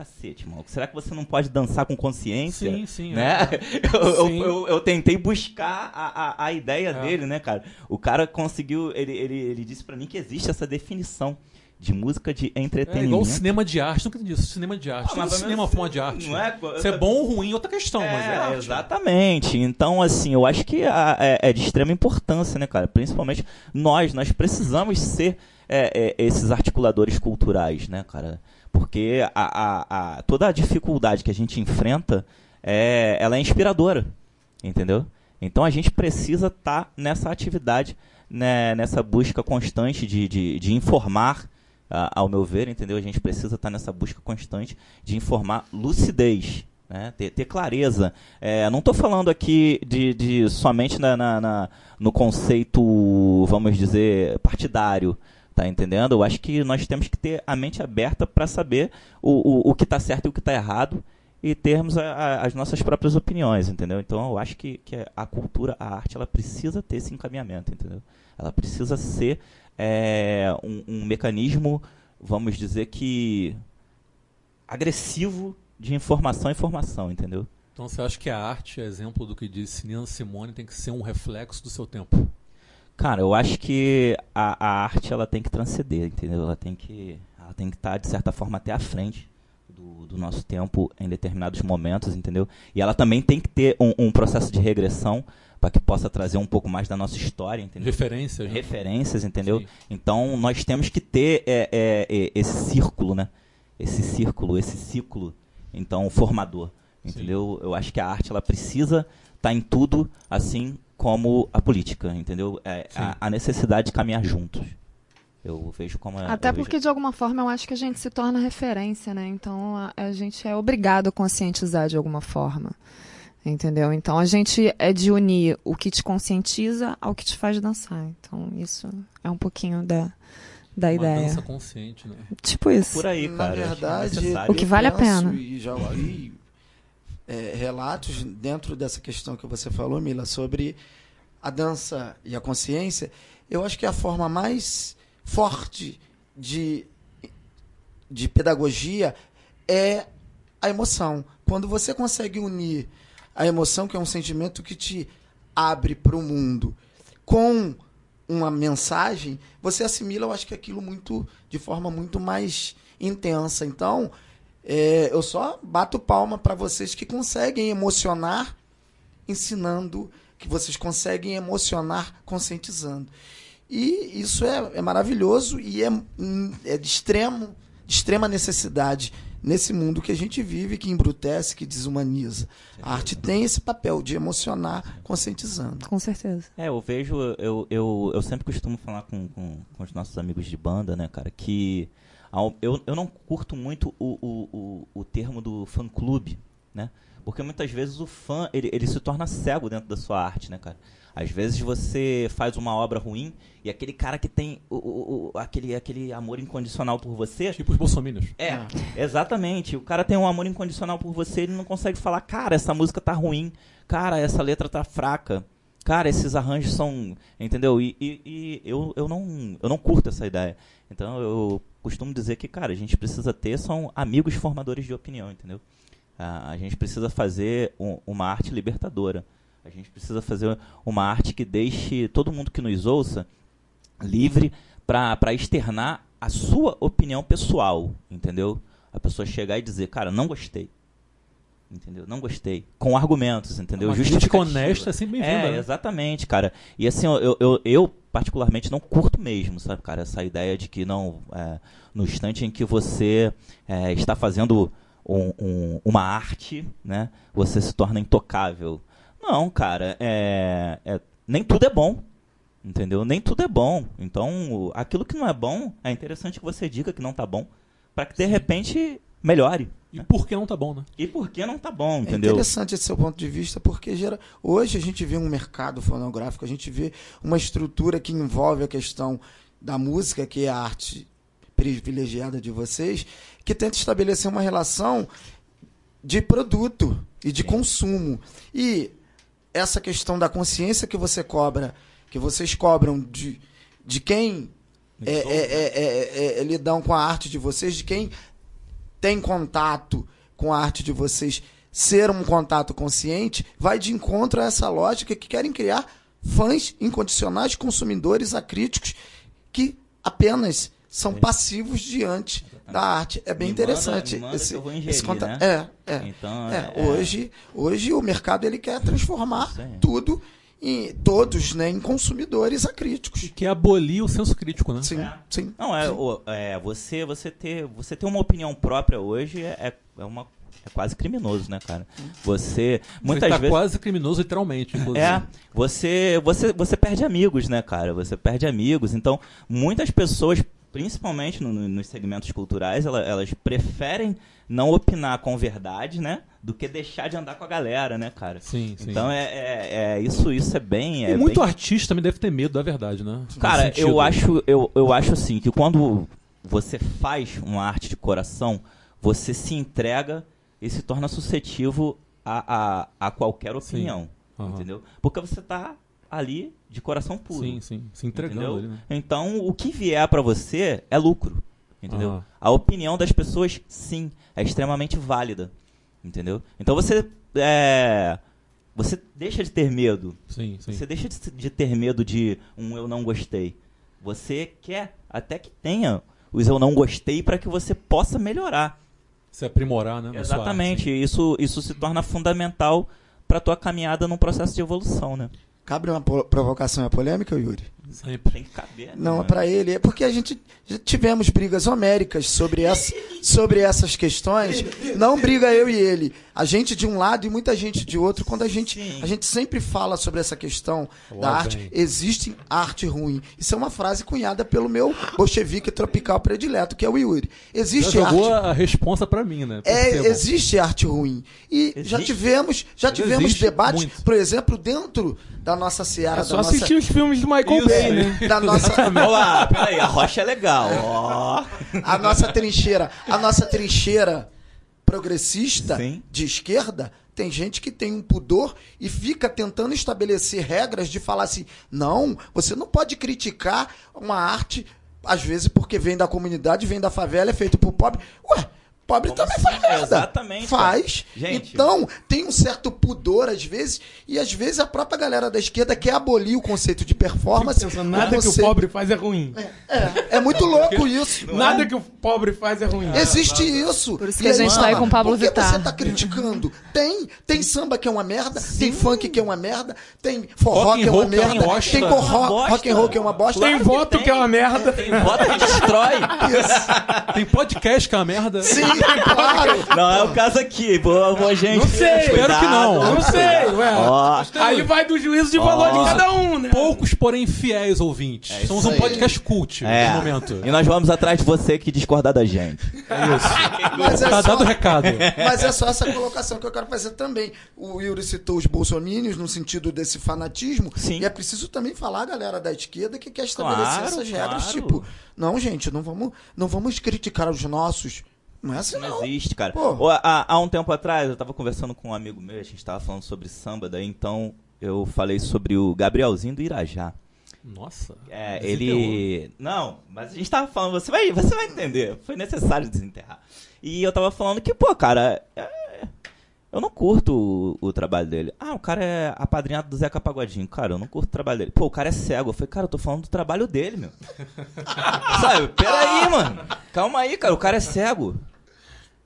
Cacete, maluco. Será que você não pode dançar com consciência? Sim, sim. Né? Eu, eu- Sim. eu- eu tentei buscar a, a, a ideia É. dele, né, cara? O cara conseguiu. Ele, ele, ele disse pra mim que existe essa definição de música de É entretenimento. igual cinema de arte, nunca entendi isso. Cinema de arte. Ah, mas cinema é uma forma de arte. Não é? Se é bom ou ruim, é outra questão, mas é arte. Exatamente. Então, assim, eu acho que a- é, é de extrema importância, né, cara? Principalmente nós, nós precisamos ser é, é, esses articuladores culturais, né, cara? Porque a, a- a- toda a dificuldade que a gente enfrenta, é, ela é inspiradora, entendeu? Então a gente precisa estar nessa atividade, né, nessa busca constante de, de, de informar, ah, ao meu ver, entendeu? A gente precisa estar nessa busca constante de informar lucidez, né? ter, ter clareza. É, não estou falando aqui de, de somente na, na- na- no conceito, vamos dizer, partidário. Tá entendendo? Eu acho que nós temos que ter a mente aberta para saber o, o, o que está certo e o que está errado e termos a- a- as nossas próprias opiniões, entendeu? Então eu acho que, que a cultura, a arte, ela precisa ter esse encaminhamento, entendeu? Ela precisa ser é, um, um mecanismo, vamos dizer que agressivo de informação e informação, entendeu? Então você acha que a arte, exemplo do que disse Nina Simone, tem que ser um reflexo do seu tempo? Cara, eu acho que a, a arte ela tem que transcender, entendeu? Ela tem que ela tem que estar de certa forma até à frente do, do nosso tempo em determinados momentos, entendeu? E ela também tem que ter um, um processo de regressão para que possa trazer um pouco mais da nossa história, entendeu? Referências, né? Referências, entendeu? Sim. Então nós temos que ter é, é, é, esse círculo, né? Esse círculo, esse ciclo, então formador, entendeu? Eu acho que a arte ela precisa estar em tudo, assim como a política, entendeu? É, a, a necessidade de caminhar juntos. Eu vejo como a- Até eu vejo- porque, de alguma forma, eu acho que a gente se torna referência, né? Então, a, a gente é obrigado a conscientizar de alguma forma. Entendeu? Então, a gente é de unir o que te conscientiza ao que te faz dançar. Então, isso é um pouquinho da, da Uma ideia. dança consciente, né? Tipo isso. por aí, Na cara. acho verdade, necessário. O que vale a pena. E já ouvi é, relatos dentro dessa questão que você falou, Mila, sobre a dança e a consciência. Eu acho que a forma mais forte de, de pedagogia é a emoção. Quando você consegue unir a emoção, que é um sentimento que te abre para o mundo, com uma mensagem, você assimila, eu acho que aquilo muito de forma muito mais intensa. Então, é, eu só bato palma para vocês que conseguem emocionar ensinando, que vocês conseguem emocionar conscientizando. E isso é, é maravilhoso e é, é de, extremo, de extrema necessidade nesse mundo que a gente vive, que embrutece, que desumaniza. A arte tem esse papel de emocionar conscientizando. Com certeza. É, eu vejo, eu, eu, eu sempre costumo falar com, com, com os nossos amigos de banda, né, cara, que eu, eu não curto muito o, o, o, o termo do fã-clube, né? Porque muitas vezes o fã, ele, ele se torna cego dentro da sua arte, né, cara? Às vezes você faz uma obra ruim e aquele cara que tem o, o, o- aquele, aquele amor incondicional por você, Tipo os bolsominions. é, exatamente. O cara tem um amor incondicional por você, ele não consegue falar, cara, essa música tá ruim, cara, essa letra tá fraca, cara, esses arranjos são. Entendeu? E, e- e eu, eu, não, eu não curto essa ideia. Então eu costumo dizer que, cara, a gente precisa ter são amigos formadores de opinião, entendeu? A gente precisa fazer um- uma arte libertadora. A gente precisa fazer uma arte que deixe todo mundo que nos ouça livre para externar a sua opinião pessoal, entendeu? A pessoa chegar e dizer, cara, não gostei. Entendeu? Não gostei. Com argumentos, entendeu? Uma crítica honesta é sempre bem-vinda. É, né? exatamente, cara. E assim, eu, eu, eu, particularmente não curto mesmo, sabe, cara, essa ideia de que não, é, no instante em que você é, está fazendo um- um- uma arte, né, você se torna intocável. Não, cara, é, é- nem tudo é bom, entendeu? Nem tudo é bom. Então, aquilo que não é bom, é interessante que você diga que não tá bom, para que de repente melhore. E por que não tá bom, né? E por que não tá bom, É entendeu? interessante esse seu ponto de vista, porque gera... hoje a gente vê um mercado fonográfico, a gente vê uma estrutura que envolve a questão da música, que é a arte privilegiada de vocês, que tenta estabelecer uma relação de produto e de consumo. E essa questão da consciência que você cobra, que vocês cobram de, de quem é, é, é, é, é, lidam com a arte de vocês, de quem tem contato com a arte de vocês, ser um contato consciente, vai de encontro a essa lógica que querem criar fãs incondicionais, consumidores acríticos, que apenas são passivos diante da arte. É bem Me interessante. manda esse, ingerir, né? É, é. Então, É, é- hoje, hoje o mercado ele quer transformar tudo em todos, né, em consumidores acríticos. E que abolir o senso crítico, né? Sim, sim. Não, é, sim. o- é, você, você, ter, você ter uma opinião própria hoje é, é, uma, é quase criminoso, né, cara? Você, muitas Ele tá vezes... quase criminoso, literalmente, inclusive. É, você, você, você perde amigos, né, cara? Você perde amigos. Então, muitas pessoas, principalmente no- no- nos segmentos culturais, ela- elas preferem não opinar com verdade, né? Do que deixar de andar com a galera, né, cara? Sim, sim. Então, é, é- é- isso, isso é bem... e é muito bem- artista também deve ter medo da verdade, né? Cara, eu acho, eu, eu acho assim, que quando você faz uma arte de coração, você se entrega e se torna suscetível a, a, a qualquer opinião. Aham. Entendeu? Porque você tá ali de coração puro. Sim, sim. Se entregando entendeu? ali, né? Então, o que vier pra você é lucro. Entendeu? Aham. A opinião das pessoas, sim, é extremamente válida. Entendeu? Então você. É, você deixa de ter medo Sim, sim. você deixa de, de ter medo de um eu não gostei. Você quer até que tenha os eu não gostei para que você possa melhorar. Se aprimorar, né? Exatamente. arte. Isso, isso se torna fundamental para tua caminhada num processo de evolução, né? Cabe uma provocação e polêmica, Yuri? Sempre. Tem que caber. né, Não, mano? pra ele. É porque a gente já tivemos brigas homéricas sobre, essa, sobre essas questões. Não briga eu e ele. A gente de um lado e muita gente de outro. Quando a gente, Sim. a gente sempre fala sobre essa questão Lá da arte, existe arte ruim. Isso é uma frase cunhada pelo meu bolchevique tropical predileto, que é o Yuri. Já Existe jogou arte a responsa pra mim, né? é, existe arte ruim. E já Existe? tivemos, já tivemos Existe debates, muito. por exemplo, dentro da nossa seara, É só da nossa, assistir os filmes do Michael Bay, aí. né? da nossa, Olá, peraí, a rocha é legal. Ó. a nossa trincheira, a nossa trincheira progressista Sim. de esquerda, tem gente que tem um pudor e fica tentando estabelecer regras de falar assim: não, você não pode criticar uma arte, às vezes porque vem da comunidade, vem da favela, é feito por pobre. Ué, pobre Como também assim? faz merda. Exatamente, Faz. Gente. Então, tem um certo pudor às vezes, e às vezes a própria galera da esquerda quer abolir o conceito de performance. Pensa, nada que o conceito- pobre faz é ruim. É, é muito louco isso. Nada que o pobre faz é ruim. Existe isso. Por isso E que a gente tá aí com o Pablo por que Vittar. você tá criticando? Tem, tem samba que é uma merda, tem funk que é uma merda, tem forró Rock que é uma que é uma merda, bosta. tem Uma forró, bosta. rock and roll que é uma bosta. Tem voto que, é uma merda. Tem voto que destrói. Tem podcast que é uma merda. Sim. Não é o caso aqui. Boa, boa gente. Não sei. Espero que não. Não sei, ué. Ó. Aí vai do juízo de valor de cada um, né? Poucos, porém fiéis ouvintes. É isso Somos um podcast cult É. no momento. E nós vamos atrás de você que discordar da gente. Mas é, Tá só, dado o recado. mas é só essa colocação que eu quero fazer também. O Yuri citou os bolsomínios no sentido desse fanatismo. Sim. E é preciso também falar, galera da esquerda, que quer estabelecer Claro, essas regras. claro. Tipo, não, gente, não vamos, não vamos criticar os nossos. Não é assim, Não não. existe, cara. Há, há um tempo atrás, eu tava conversando com um amigo meu, a gente tava falando sobre samba, daí então eu falei sobre o Gabrielzinho do Irajá. Nossa. É, desenterrou. ele. Não, mas a gente tava falando, você vai, você vai entender. Foi necessário desenterrar. E eu tava falando que, pô, cara, é, eu não curto o, o trabalho dele. Ah, o cara é apadrinhado do Zeca Pagodinho. Cara, eu não curto o trabalho dele. Pô, o cara é cego. Eu falei, cara, eu tô falando do trabalho dele, meu. Sabe? Peraí, mano. Calma aí, cara. O cara é cego.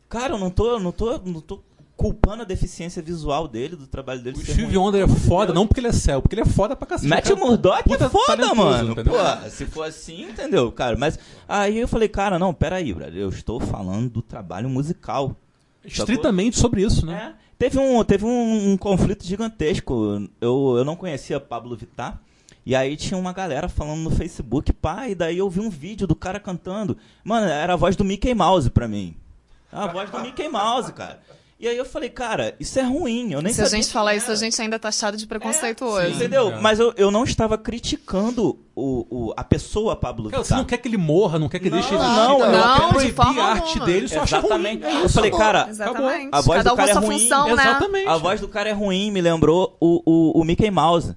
Cara, eu não tô, não tô, não tô culpando a deficiência visual dele, do trabalho dele. O Steve. Wonder é foda, não porque ele é céu, porque ele é foda pra cacete. Matt Murdock puta é foda, mano. Pô, se for assim, entendeu, cara? Mas aí eu falei, cara, não, peraí, brother, eu estou falando do trabalho musical. Estritamente sobre isso, né? É, teve um, teve um, um conflito gigantesco. Eu, eu não conhecia Pablo Vittar. E aí tinha uma galera falando no Facebook, pá, e daí eu vi um vídeo do cara cantando. Mano, era a voz do Mickey Mouse pra mim. A voz do Mickey Mouse, cara. E aí eu falei, cara, isso é ruim. Eu nem Se a gente falar isso, a gente ainda tá achado de preconceituoso. sim. Entendeu? É. Mas eu, eu não estava criticando o, o- a pessoa Pablo Cara, você não quer que ele morra, não quer que ele deixe Não, existir. não, cara. não, quer de forma a arte alguma. dele, só acha ruim. Exatamente. É eu falei, cara, Exatamente. A voz Cada do um cara com é sua ruim. função, né? Exatamente. a voz do cara é ruim, me lembrou o, o, o Mickey Mouse.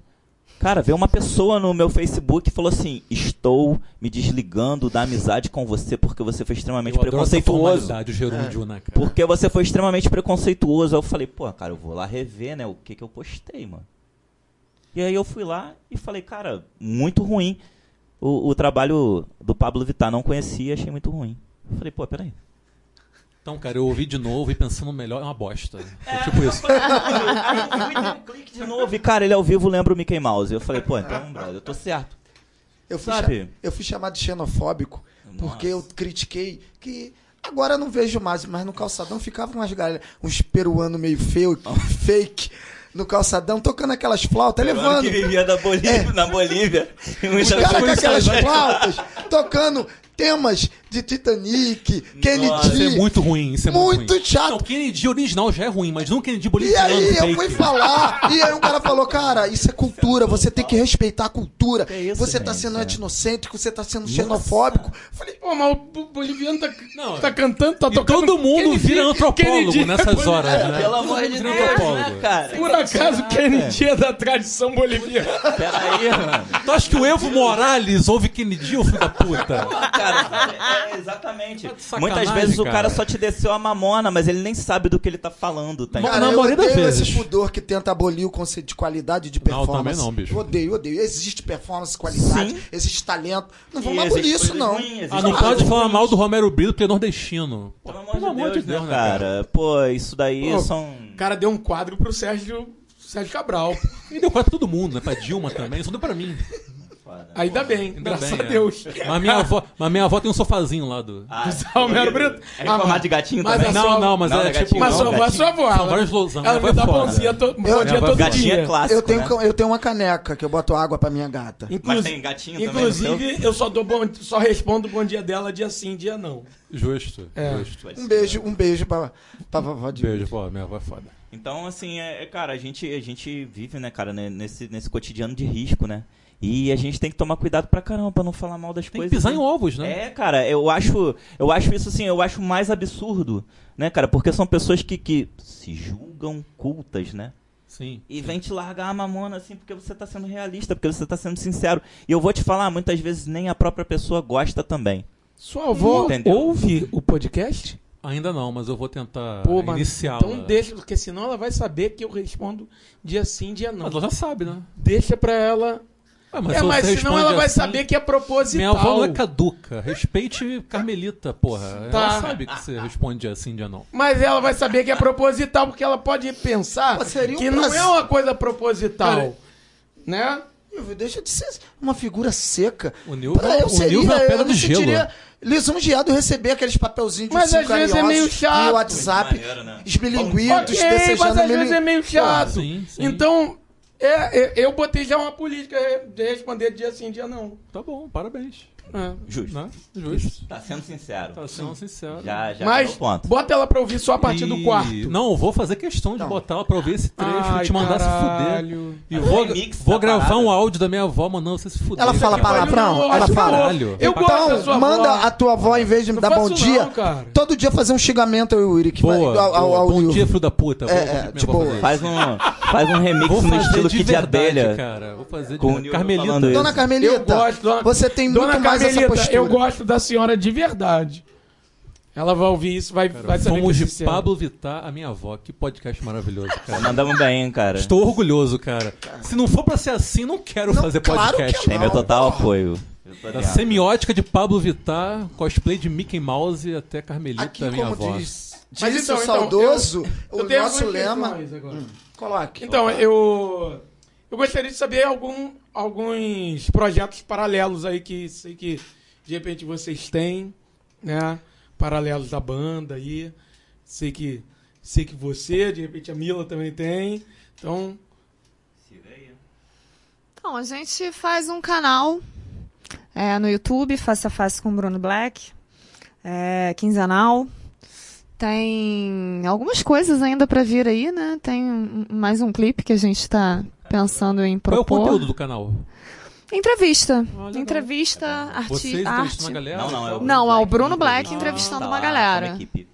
Cara, veio uma pessoa no meu Facebook e falou assim: Estou me desligando da amizade com você porque você foi extremamente Eu adoro preconceituoso. formalidade, o gerúndio, né, cara? Porque você foi extremamente preconceituoso. Aí eu falei, pô, cara, eu vou lá rever, né, o que que eu postei, mano. E aí eu fui lá e falei, cara, muito ruim. O, o trabalho do Pablo Vittar não conhecia, achei muito ruim. Eu falei, pô, peraí. Então, cara, eu ouvi de novo e pensando melhor, é uma bosta. Foi tipo isso. Um clique de novo e, cara, ele ao vivo lembra o Mickey Mouse. Eu falei, pô, então, brother, eu tô certo. Eu fui, Sabe? eu fui chamado de xenofóbico porque Nossa. eu critiquei que agora eu não vejo mais, mas no calçadão ficavam umas galera, uns peruanos meio feio, fake no calçadão tocando aquelas flautas, Peruano levando que vivia da Bolívia, na Bolívia. Os muitas caras com aquelas flautas tocando temas de Titanic, Isso é Kennedy. muito ruim, isso é muito, Muito ruim. chato. Não, o Kennedy original já é ruim, mas não o Kennedy E boliviano aí eu fui falar, e aí o cara falou, cara, isso é cultura, você tem que respeitar a cultura. Que isso, você tá gente, sendo é. etnocêntrico, você tá sendo xenofóbico. Falei, Pô, mas o bo- boliviano tá, Não, tá cantando, tá E tocando. todo mundo Kennedy- vira antropólogo Kennedy é nessas horas, né? Pelo amor de Deus, antropólogo. né, cara? Por acaso, Kennedy é da tradição boliviana. Peraí, mano. Tu acha que o Evo Morales ouve Kennedy, ô filho da puta? Cara, é, é, exatamente. Tá Muitas vezes o cara. cara só te desceu a mamona, mas ele nem sabe do que ele tá falando, tá? Cara, na eu maioria das vezes. esse pudor que tenta abolir o conceito de qualidade de Não, performance. também não, bicho. Odeio, odeio. Existe performance, qualidade, Sim. existe talento. Não vamos abolir existe isso, não. existe Ah, não pode falar mal do Romero Brito porque é nordestino. Pô, Pelo amor de Deus, né, cara? Pô, isso daí Pô, são... O cara deu um quadro pro Sérgio, Sérgio Cabral. E deu quase pra todo mundo, né? Pra Dilma também, só deu pra mim. Foda. Ainda bem, Ainda graças bem, a é. Deus. Mas minha, avó, mas minha avó tem um sofazinho lá do. Ah, Romero Brito. É em formato de gatinho Mas também? não, não, mas Não, é não é tipo. Mas não, sua avó é sua avó. São ela- vários lousão. Ela vai me dá fora. bonzinha, to, bom Eu- dia todo Gatinho é clássico, Eu tenho, né? eu tenho uma caneca que eu boto água pra minha gata. Inclusi- Mas tem gatinho também no Inclusive, eu só, dou bom, só respondo bom dia dela dia sim, dia não. Justo, É. justo. Um beijo, um beijo pra, pra vovó de Beijo, pô, minha avó é foda. Então, assim, é, é, cara, a gente, a gente vive, né, cara, né, nesse, nesse cotidiano de risco, né? E a gente tem que tomar cuidado pra caramba pra não falar mal das Tem que coisas. pisar né? em ovos, né? É, cara, eu acho, eu acho isso assim, eu acho mais absurdo, né, cara? Porque são pessoas que, que se julgam cultas, né? Sim. E vem te largar a mamona assim porque você tá sendo realista, porque você tá sendo sincero. E eu vou te falar, muitas vezes nem a própria pessoa gosta também. Sua avó Entendeu? ouve o podcast? Ainda não, mas eu vou tentar Pô, iniciá-la. então deixa, porque senão ela vai saber que eu respondo dia sim, dia não. Mas ela já sabe, né? Deixa pra ela. Ah, é, se mas senão ela vai assim, saber que é proposital. Minha avó não é caduca. Respeite Carmelita, porra. Tá. Ela sabe que você responde dia sim, dia não. Mas ela vai saber que é proposital, porque ela pode pensar Pô, seria um que não é uma coisa proposital. Cara, né? Deixa de ser uma figura seca. O Nilvio, Pra eu o seria, Nilvio é uma pedra do gelo. lisonjeado receber aqueles papelzinhos de Mas às vezes é meio chato. WhatsApp, Maneiro, né? esmilinguidos, ok, mas desejando às vezes é meio chato. sim, sim. Então, é, é, eu botei já uma política de responder dia sim, dia não. Tá bom, parabéns. É. Justo. Né? Justo. Tá sendo sincero. Tá sendo sincero. Já, já Mas ponto. bota ela pra ouvir só a partir do E- quarto. Não, vou fazer questão de Não. botar ela pra ouvir esse trecho Ai, e te mandar se fuder. caralho. E vou, vou gravar parada. um áudio da minha avó mandando você se fuder. Ela fala cara. palavrão? Ela fala. caralho. Eu gosto da Então, sua manda avó. a tua avó, em vez de Não dar bom dia, não, cara. todo dia fazer um xingamento ao Yuri. Que vai, Boa, ao, ao, boa. ao Bom dia, filho da puta. É, é, isso. Faz um, faz um remix no estilo Kid Abelha. cara. Vou fazer de Carmelita. Dona Carmelita, Eu gosto, dona- você tem muito mais Carmelita, postura. eu gosto da senhora de verdade. Ela vai ouvir isso, vai, Cara, vai saber Fomos que é de. Pablo Vittar, a minha avó. Que podcast maravilhoso, cara. Mandamos bem, hein, cara. Estou orgulhoso, cara. Se não for pra ser assim, não quero Não, fazer claro podcast. que Tem meu Não, total apoio. Eu Da semiótica de Pablo Vittar, cosplay de Mickey Mouse até Carmelita, Aqui, minha como avó. diz, Mas disse então, o então, saudoso, Eu o tenho nosso lema... agora. Coloque. Então, eu, eu gostaria de saber algum, alguns projetos paralelos aí que sei que de repente vocês têm, né? Paralelos da banda aí. Sei que, sei que você, de repente a Mila também tem. Então, Então, a gente faz um canal é, no YouTube, Face a Face com o Bruno Black, é, quinzenal. Tem algumas coisas ainda pra vir aí, né? Tem mais um clipe que a gente tá pensando em Qual é o propor. conteúdo do canal? Entrevista. Ah. Entrevista, Vocês arti entrevistando arte. galera? Não, não, é o Não, é o Bruno Black Black entrevistando Tá uma lá galera. equipe.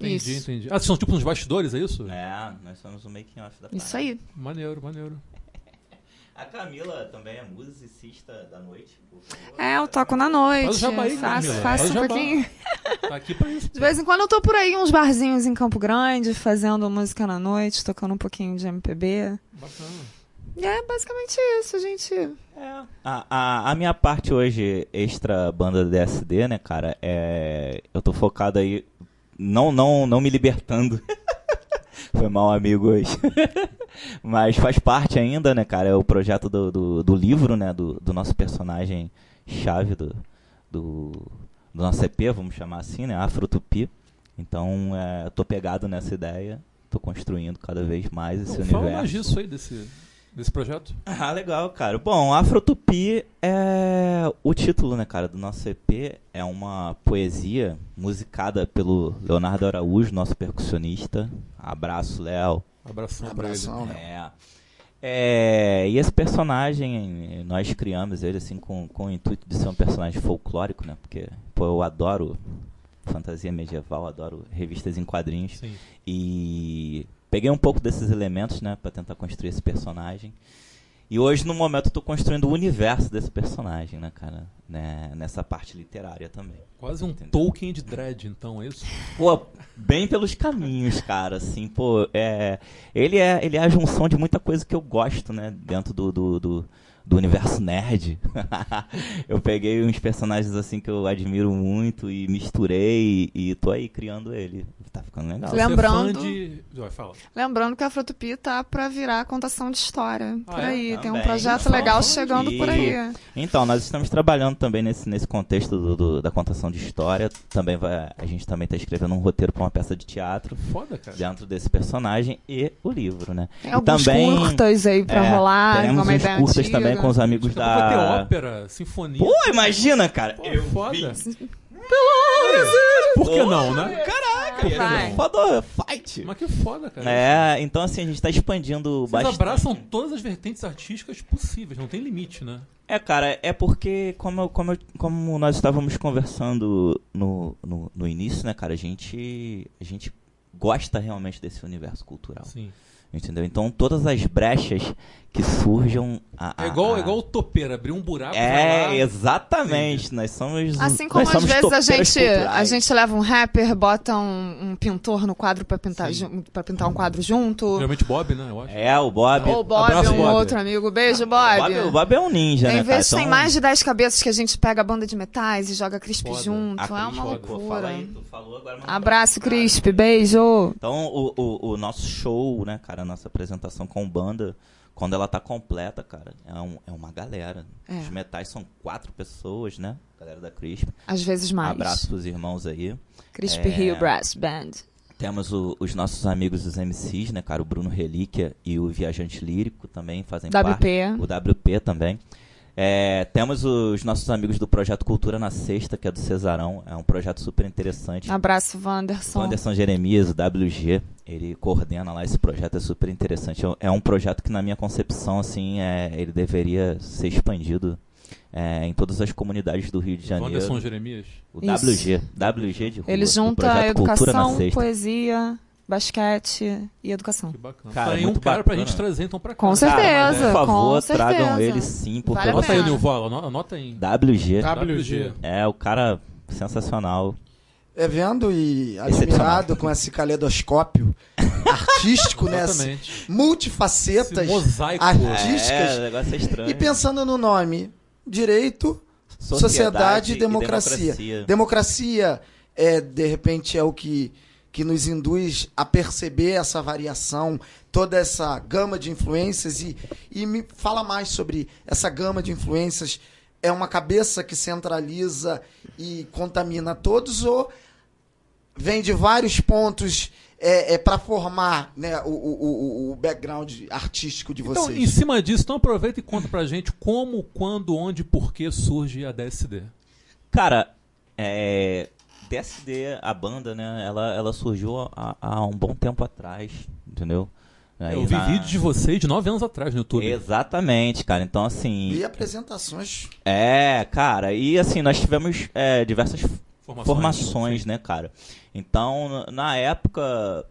Entendi, Isso. entendi. Ah, vocês são tipo uns bastidores, é isso? É, nós somos o making off da Isso aí. Maneiro, maneiro. A Camila também é musicista da noite. É, eu toco na noite. Faz o jabá aí, faço, Camila. faço um jabá. pouquinho. Tá aqui pra isso. De vez em quando eu tô por aí, uns barzinhos em Campo Grande, fazendo música na noite, tocando um pouquinho de MPB. Bacana. É basicamente isso, gente. É. A, a, a minha parte hoje, extra banda DSD, né, cara, é. Eu tô focado aí. Não, não, não me libertando. Foi mal, amigos. Mas faz parte ainda, né, cara? É o projeto do, do, do livro, né? Do, do nosso personagem chave do, do, do nosso EP, vamos chamar assim, né? Afrotupi. Então, é, eu tô pegado nessa ideia. Tô construindo cada vez mais esse Então, fala universo. mais disso aí, desse, desse projeto. Ah, legal, cara. Bom, Afrotupi é o título, né, cara, do nosso EP. É uma poesia musicada pelo Leonardo Araújo, nosso percussionista. Abraço, Léo. Abração, pra ele. Abração, né? É. É, e esse personagem, nós criamos ele assim com, com o intuito de ser um personagem folclórico, né? Porque, pô, eu adoro fantasia medieval, adoro revistas em quadrinhos. Sim. E peguei um pouco desses elementos, né, para tentar construir esse personagem. E hoje, no momento, eu tô construindo o universo desse personagem, né, cara? Né, nessa parte literária também. Quase um Entendeu? Tolkien de dread, então, é isso? Pô, bem pelos caminhos, cara, assim, pô, é... Ele é, ele é a junção de muita coisa que eu gosto, né, dentro do, do, do, do universo nerd. eu peguei uns personagens assim que eu admiro muito e misturei e, e tô aí criando ele. Tá ficando legal. Lembrando- é fã de... Vai, fala. Lembrando que a Frutupi tá pra virar contação de história. Ah, por é? aí. Tem um projeto legal chegando por aí. Então, nós estamos trabalhando também nesse, nesse contexto do- do- da contação de história. Também vai, a gente também está escrevendo um roteiro para uma peça de teatro Foda, cara. dentro desse personagem e o livro, né? Tem E alguns também curtas aí pra é, rolar. teremos uns curtas antiga. também com os amigos Daqui a pouco vai ter da. ópera, sinfonia. Pô, imagina, cara! Pô, eu foda. vi. Por que não, né? Caraca, Vai. foda, fight! Mas que foda, cara. É, então assim, a gente tá expandindo Vocês bastante. abraçam todas as vertentes artísticas possíveis, não tem limite, né? É, cara, é porque, como, eu- como, eu- como nós estávamos conversando no, no, no início, né, cara, a gente, a gente gosta realmente desse universo cultural, Sim. entendeu? Então, todas as brechas que surjam... A, a- É igual, a- é igual o topeiro, abrir um buraco. É, exatamente. Nós somos. Assim como às vezes a gente, a gente leva um rapper, bota um, um pintor no quadro pra pintar, pra pintar um quadro junto. Geralmente Bob, né? Eu acho. É, o Bob. Ou o Bob, Abraço, um Bob. outro amigo. Beijo, o Bob. Bob, o Bob é um ninja, Tem né, cara? vezes tem Então- mais de 10 cabeças que a gente pega a banda de metais e joga Crisp Foda. junto. Ah, é uma loucura. aí, Abraço, Crisp. Beijo. Então, o, o, o nosso show, né, cara, a nossa apresentação com banda, quando ela tá completa, cara, é, um, é uma galera. É. Os metais são quatro pessoas, né? Galera da Crisp. Às vezes mais. Abraço pros irmãos aí. Crisp É. Rio Brass Band. Temos o- os nossos amigos os MCs, né, cara? O Bruno Relíquia e o Viajante Lírico também fazem WP. parte. O WP também. É, temos os nossos amigos do Projeto Cultura na Sexta, que é do Cesarão. É um projeto super interessante. Abraço, Wanderson. O Anderson Jeremias, o WG, ele coordena lá esse projeto, é super interessante. É um- É um projeto que, na minha concepção, assim, é, ele deveria ser expandido é, em todas as comunidades do Rio de Janeiro. Anderson Jeremias. O Isso. WG, WG de rua. Ele junta educação, poesia, basquete e educação. Que bacana. Cara, tá é um muito cara pra bacana. gente trazer então pra cá. Com certeza. Cara, por favor, com tragam certeza. ele sim, porque Vale Anota aí. Nilval, ano- anota aí. WG WG. é o cara sensacional. É vendo e admirado com esse caleidoscópio artístico, né? Exatamente. Multifacetas Esse mosaico. artísticas. É, o negócio é estranho. E pensando no nome: direito, sociedade, e democracia. democracia. Democracia, é, de repente, é o que, que nos induz a perceber essa variação, toda essa gama de influências. E, e me fala mais sobre essa gama de influências. É uma cabeça que centraliza e contamina todos ou vem de vários pontos é, é, para formar né, o, o, o- background artístico de Então, vocês? em cima disso, então aproveita e conta pra gente como, quando, onde e por que surge a DSD. Cara, é, DSD, a banda, né? Ela, ela surgiu há, há um bom tempo atrás, entendeu? Aí Eu vi na- vídeo de vocês de nove anos atrás no YouTube. Exatamente, cara. Então, assim. E apresentações É, cara. E assim, nós tivemos é, diversas Formações. formações, né, cara? Então, na época,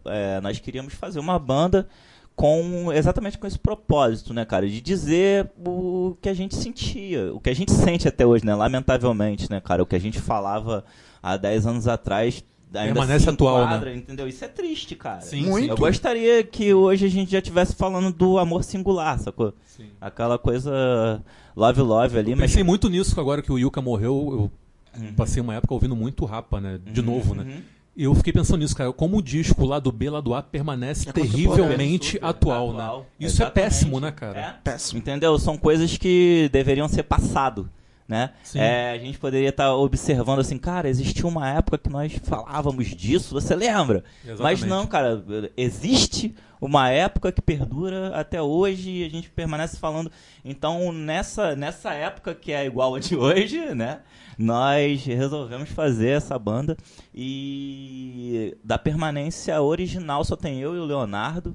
é, nós queríamos fazer uma banda com exatamente com esse propósito, né, cara? De dizer o que a gente sentia, o que a gente sente até hoje, né? Lamentavelmente, né, cara? O que a gente falava há 10 anos atrás. Ainda Permanece se atual, enquadra, né? Entendeu? Isso é triste, cara. Sim, Muito. Eu gostaria que hoje a gente já estivesse falando do amor singular, sacou? Sim. Aquela coisa love love ali, mas Pensei muito nisso agora que o Yuka morreu. Eu Uhum. passei uma época ouvindo muito Rapa, né? De Uhum, novo, né? uhum. E eu fiquei pensando nisso, cara. Como o disco lá do B, lá do A, permanece É terrivelmente atual, atual. né? Isso é Exatamente. péssimo, né, cara? É. péssimo. Entendeu? São coisas que deveriam ser passado. Né? É, a gente poderia estar observando assim, cara, existiu uma época que nós falávamos disso, você lembra? Exatamente. Mas não, cara, existe uma época que perdura até hoje e a gente permanece falando. Então, nessa, nessa época que é igual a de hoje, né? Nós resolvemos fazer essa banda e da permanência original só tem eu e o Leonardo,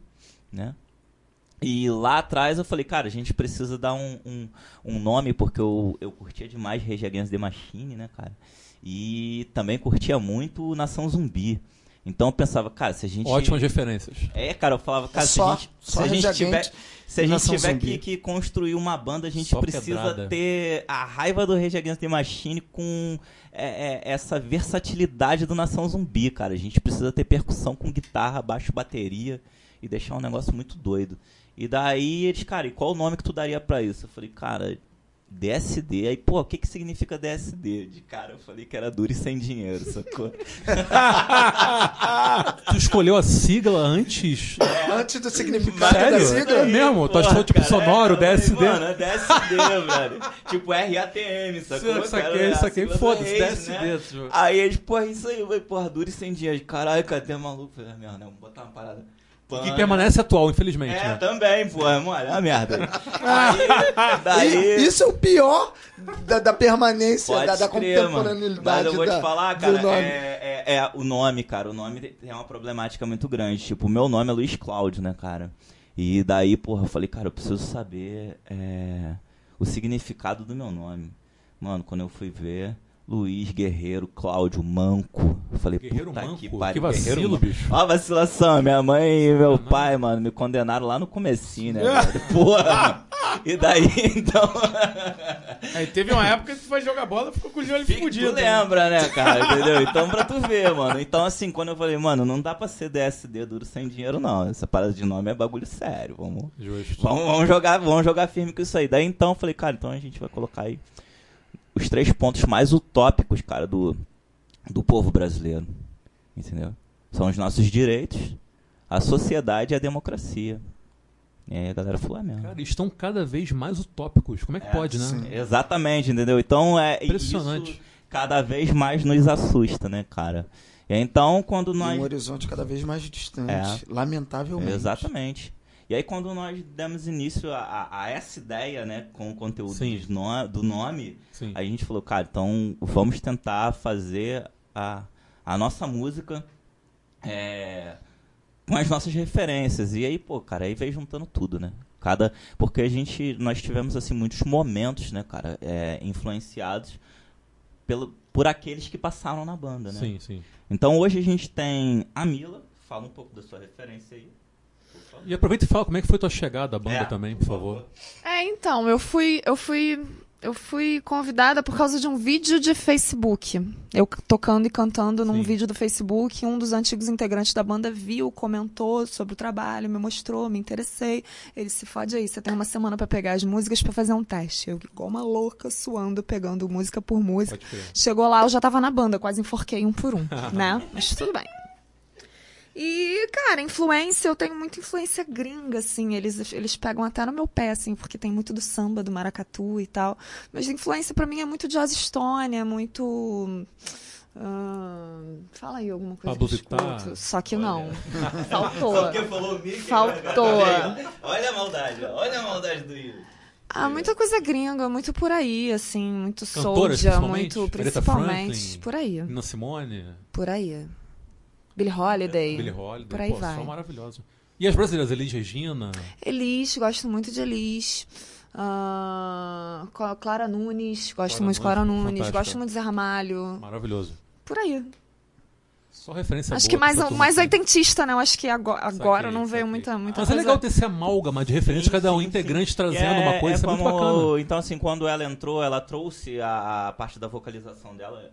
né? E lá atrás eu falei, cara, a gente precisa dar um, um, um nome, porque eu, eu curtia demais Rage Against the Machine, né, cara? E também curtia muito Nação Zumbi. Então eu pensava, cara, se a gente. Ótimas referências. É, cara, eu falava, cara, se só- a gente, só se a gente tiver, se a gente tiver que, que construir uma banda, a gente Só precisa pedrada. ter a raiva do Rage Against the Machine com é, é, essa versatilidade do Nação Zumbi, cara. A gente precisa ter percussão com guitarra, baixo, bateria. e deixar um negócio muito doido. E daí eles, cara, e qual o nome que tu daria pra isso? Eu falei, cara, DSD. Aí, pô, o que que significa DSD? De cara, eu falei que era duro e sem dinheiro, sacou? Tu escolheu a sigla antes? Antes do significado Sério? da sigla. É mesmo? Tu achou tipo cara, sonoro, é, eu falei, DSD? Mano, é DSD, velho. Tipo RATM, sacou? Saquei, Cara, é a saquei, sigla do foda-se, DSD, né? Aí eles, porra, isso aí, vai, porra, duro e sem dinheiro. Caralho, cara, tem maluco. Falei, ah, merda, né? Vamos botar uma parada. Que Pana. permanece atual, infelizmente, É, né? também, porra, mano, é uma merda. Aí, daí... Isso é o pior da, da permanência, Pode da, da crer, mano. contemporaneidade. Mas eu vou da- te falar, cara, nome. é, é- é o nome, cara. O nome tem uma problemática muito grande. Tipo, o meu nome é Luiz Cláudio, né, cara? E daí, porra, eu falei, cara, eu preciso saber é, o significado do meu nome. Mano, quando eu fui ver. Luiz Guerreiro Cláudio Manco. Eu falei, Guerreiro puta Manco? que Que pariu. vacilo, Guerreiro bicho. Ó vacilação, minha mãe e meu pai, mano, me condenaram lá no comecinho, né? Porra! E daí, então... Aí teve uma época que tu foi jogar bola e ficou com o joelho Fica- fudido. Tu lembra, né, cara? Entendeu? Então, pra tu ver, mano. Então, assim, quando eu falei, mano, não dá pra ser DSD duro sem dinheiro, não. Essa parada de nome é bagulho sério. Vamos, Justo. vamos, vamos jogar, vamos jogar firme com isso aí. Daí, então, eu falei, cara, então a gente vai colocar aí os três pontos mais utópicos, cara, do, do povo brasileiro. Entendeu? São os nossos direitos, a sociedade e a democracia. E aí a galera falou, é mesmo. Cara, estão cada vez mais utópicos. Como é que pode, né? sim. Exatamente, entendeu? Então é Impressionante. isso cada vez mais nos assusta, né, cara? E então quando E nós um horizonte cada vez mais distante, É. lamentavelmente. Exatamente. E aí quando nós demos início a, a- a essa ideia, né, com o conteúdo no- do nome, Sim. a gente falou, cara, então vamos tentar fazer a, a nossa música é, com as nossas referências. E aí, pô, cara, aí veio juntando tudo, né? Cada, porque a gente, nós tivemos assim muitos momentos, né, cara, é, influenciados pelo, por aqueles que passaram na banda, né? Sim, sim. Então hoje a gente tem a Mila, fala um pouco da sua referência aí. E aproveita e fala como é que foi tua chegada à banda É, também, por favor. É, então, eu fui, eu fui, eu fui convidada por causa de um vídeo de Facebook. Eu tocando e cantando num Sim. vídeo do Facebook, um dos antigos integrantes da banda viu, comentou sobre o trabalho, me mostrou, me interessei. Ele se fode aí, você tem uma semana pra pegar as músicas pra fazer um teste. Eu igual uma louca suando, pegando música por música. Chegou lá, eu já tava na banda, quase enforquei um por um, né? Mas tudo bem. E, cara, influência, eu tenho muita influência gringa, assim. Eles, eles pegam até no meu pé, assim, porque tem muito do samba, do maracatu e tal. Mas influência pra mim é muito Jazz Stone, é muito. ah, fala aí alguma coisa. Pablo que escuto. Só que não. Faltou. Só porque falou Mickey, Faltou. olha, olha a maldade, olha a maldade do Yuri. Ah, muita coisa gringa, muito por aí, assim, muito Cantoras, principalmente? muito principalmente. Franklin? Por aí. Nina Simone, Por aí. Billie Holiday. Billie Holiday, Por aí pô, vai. são maravilhosos. E as brasileiras, Elis Regina, Elis, gosto muito de Elis. Co- Clara Nunes, gosto Clara muito de Clara Nunes, fantástica. Gosto muito de Zé Ramalho. maravilhoso. Por aí. Só referência acho boa que mais, mais oitentista, né? Eu acho que agora, agora Saquei, não veio muita, muita Mas é coisa. legal ter esse amálgama de referência, cada um sim, integrante sim. trazendo E uma coisa, isso é, muito como- bacana. Então, assim, quando ela entrou, ela trouxe a, a parte da vocalização dela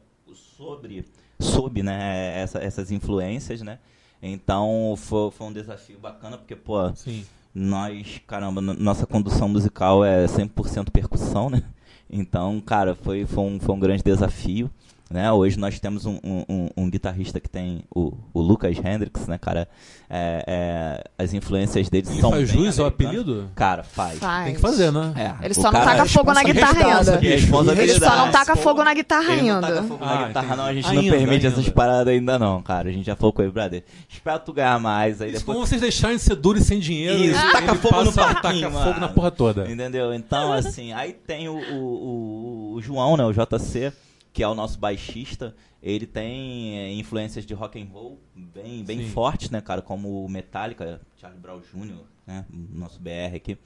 sobre, sobre né, essa- essas influências, né? Então foi, foi um desafio bacana, porque, pô, Sim. nós, caramba, nossa condução musical é 100% percussão, né? Então, cara, foi, foi, um, foi um grande desafio. Né? Hoje nós temos um, um- um- um guitarrista que tem o, o Lucas Hendricks, né, cara? É, é, as influências dele Ele são. faz bem jus ao apelido? Cara, faz. Faz. Tem que fazer, né? É, Ele só não taca fogo na guitarra ainda. Ele só não taca fogo na guitarra Ele não ainda. taca fogo Ah, na guitarra, não. A gente entendi. não permite Ainda, essas ainda. paradas ainda, não, cara. A gente já falou com ele, brother. Espera tu ganhar mais. Aí Isso, depois como vocês deixarem de ser duro e sem dinheiro, Isso, ele taca fogo no parquinho, tacar fogo na porra toda. Entendeu? Então, assim, aí tem o, o, o- o João, né? O JC, que é o nosso baixista. Ele tem é, influências de rock and roll bem, bem Sim. fortes, né, cara? Como o Metallica, Charlie Brown Jr., né? Nosso BR aqui.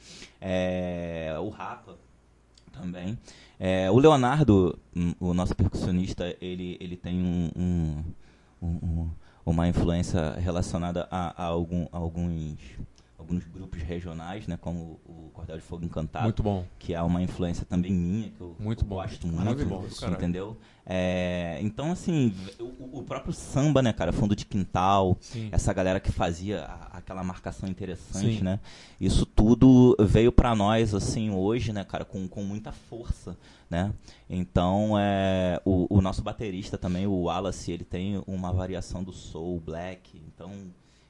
É, o Rapa também. É, o Leonardo, hum, o nosso percussionista, ele, ele tem um- um- um- uma influência relacionada a, a algum- a alguns, alguns grupos regionais, né, como o Cordel de Fogo Encantado, Muito bom. que é uma influência também minha, que eu Muito bom. gosto muito, Maravilhoso, do caralho. entendeu? É, então, assim, o, o próprio samba, né, cara, fundo de quintal, Sim. essa galera que fazia a- aquela marcação interessante, Sim. né? Isso tudo veio pra nós, assim, hoje, né, cara, com, com muita força, né? Então, é, o, o nosso baterista também, o Wallace, ele tem uma variação do soul, black, então...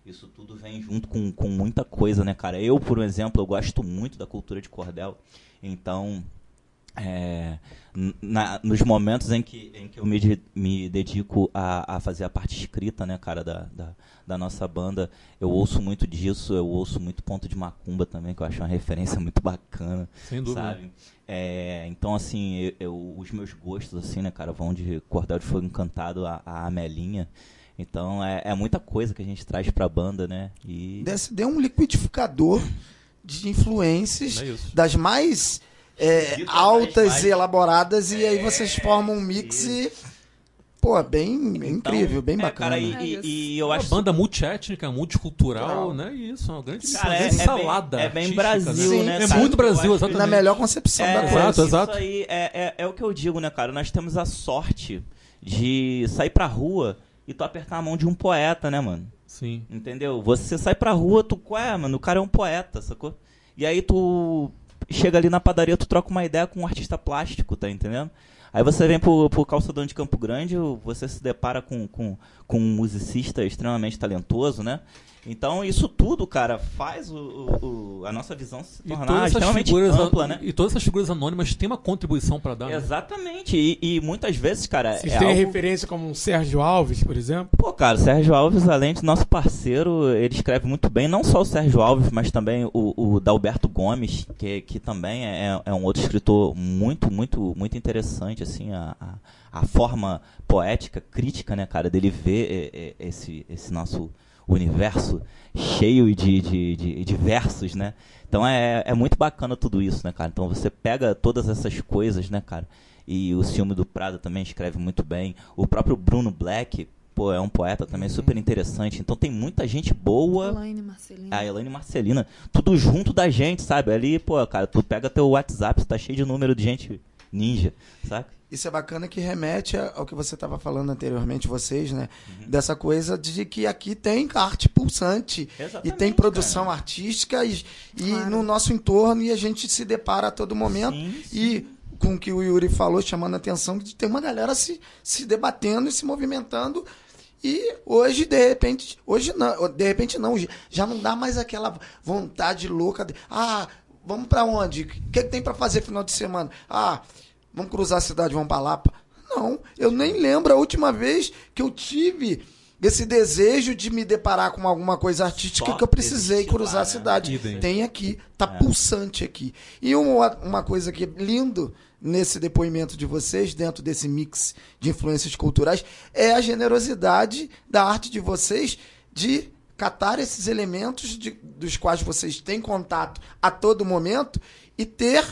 Isso tudo vem junto com, com muita coisa, né, cara? Eu, por exemplo, eu gosto muito da cultura de cordel. Então, é, na- nos momentos em que, em que eu me, de- me dedico a, a fazer a parte escrita, né, cara, da, da, da nossa banda, eu ouço muito disso, eu ouço muito Ponto de Macumba também, que eu acho uma referência muito bacana, Sem dúvida. sabe? É, então, assim, eu, eu- os meus gostos, assim, né, cara, vão de Cordel de Fogo Encantado a, a Amelinha. Então, é, é muita coisa que a gente traz pra banda, né? E... DSD é um liquidificador de influências É isso. das mais é, altas mais- e elaboradas, e aí É, vocês formam um mix e. Pô, bem Então, incrível, bem é, bacana. Cara, e, É e- isso. e eu Uma acho banda multiétnica, multicultural, Cultural. né? Isso, uma grande Cara, uma é- grande é bem- salada. é bem Brasil, Sim. né? É cara? muito Brasil, exatamente. na melhor concepção É, da coisa. Exato, isso exato. aí é, é, é o que eu digo, né, cara? Nós temos a sorte de sair pra rua e tu apertar a mão de um poeta, né, mano? Sim. Entendeu? Você sai pra rua, tu, qual é, mano? O cara é um poeta, sacou? E aí tu chega ali na padaria, tu troca uma ideia com um artista plástico, tá entendendo? Aí você vem pro, pro calçadão de Campo Grande, você se depara com, com, com um musicista extremamente talentoso, né? Então isso tudo, cara, faz o, o- o- a nossa visão se tornar extremamente figuras, ampla, né? e todas essas figuras anônimas têm uma contribuição pra dar. né? Exatamente. E, e muitas vezes, cara, Vocês é têm algo... referência como um Sérgio Alves, por exemplo? Pô, cara, o Sérgio Alves, além de nosso parceiro, ele escreve muito bem, não só o Sérgio Alves, mas também o, o Dalberto Gomes, que, que também é, é um outro escritor muito, muito, muito interessante, assim, a, a, a forma poética, crítica, né, cara, dele ver é, é, esse, esse nosso universo cheio de, de, de, de versos, né? Então é, é muito bacana tudo isso, né, cara? Então você pega todas essas coisas, né, cara? E o Ciúme do Prado também escreve muito bem. O próprio Bruno Black, pô, é um poeta também super interessante. Então tem muita gente boa. Elaine Marcelina. A Elaine Marcelina, tudo junto da gente, sabe? Ali, pô, cara, tu pega teu WhatsApp, tá cheio de número de gente ninja, saca? Isso é bacana que remete ao que você estava falando anteriormente, vocês, né? Dessa coisa de que aqui tem arte pulsante e Exatamente, tem produção artística e, e Claro. no nosso entorno e a gente se depara a todo momento. Sim, E com o que o Yuri falou, chamando a atenção, de ter uma galera se, se debatendo e se movimentando. E hoje, de repente, hoje não, de repente não, já não dá mais aquela vontade louca de, ah, vamos pra onde? O que, que tem pra fazer final de semana? Ah, vamos cruzar a cidade, vamos pra Lapa. Não, eu nem lembro a última vez que eu tive esse desejo de me deparar com alguma coisa artística Só que eu precisei cruzar lá, a né? cidade. Idem. Tem aqui, tá É. pulsante aqui. E uma, uma coisa que é lindo nesse depoimento de vocês, dentro desse mix de influências culturais, é a generosidade da arte de vocês de catar esses elementos de- dos quais vocês têm contato a todo momento e ter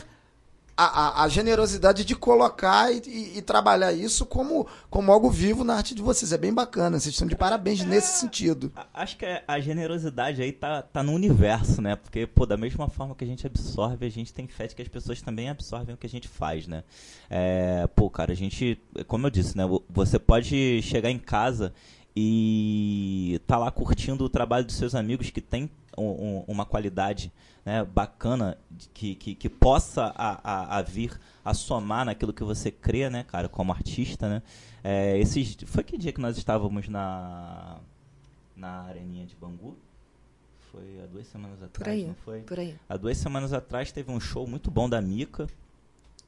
a, a- a generosidade de colocar e, e- e trabalhar isso como, como algo vivo na arte de vocês. É bem bacana. Vocês estão de parabéns nesse sentido. Acho que a generosidade aí tá, tá no universo, né? Porque, pô, da mesma forma que a gente absorve, a gente tem fé de que as pessoas também absorvem o que a gente faz, né? É, pô, cara, a gente, como eu disse, né? vo- Você pode chegar em casa e tá lá curtindo o trabalho dos seus amigos que tem um- um- uma qualidade né, bacana que, que, que possa a, a, a vir a somar naquilo que você crê, né, cara, como artista, né? É, esses, foi que dia que nós estávamos na na areninha de Bangu? Foi há duas semanas atrás, Por aí, não foi? por aí. Há duas semanas atrás teve um show muito bom da Mika,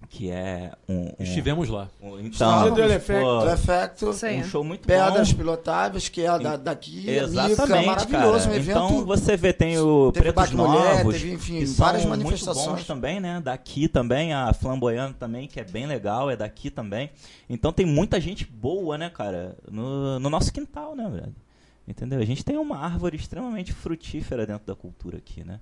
que é um... um Estivemos lá. um- então, do Elefecto. um show muito Pedras bom. Pilotáveis, que é da, daqui, Exatamente, Mica, maravilhoso, cara. um evento. Então você vê, tem o teve Pretos Bate Mulher, Novos, teve, enfim, que várias são muito manifestações. bons também, né? Daqui também, a Flamboyante também, que é bem legal, é daqui também. Então tem muita gente boa, né, cara, no, no nosso quintal, né, velho? Entendeu? A gente tem uma árvore extremamente frutífera dentro da cultura aqui, né?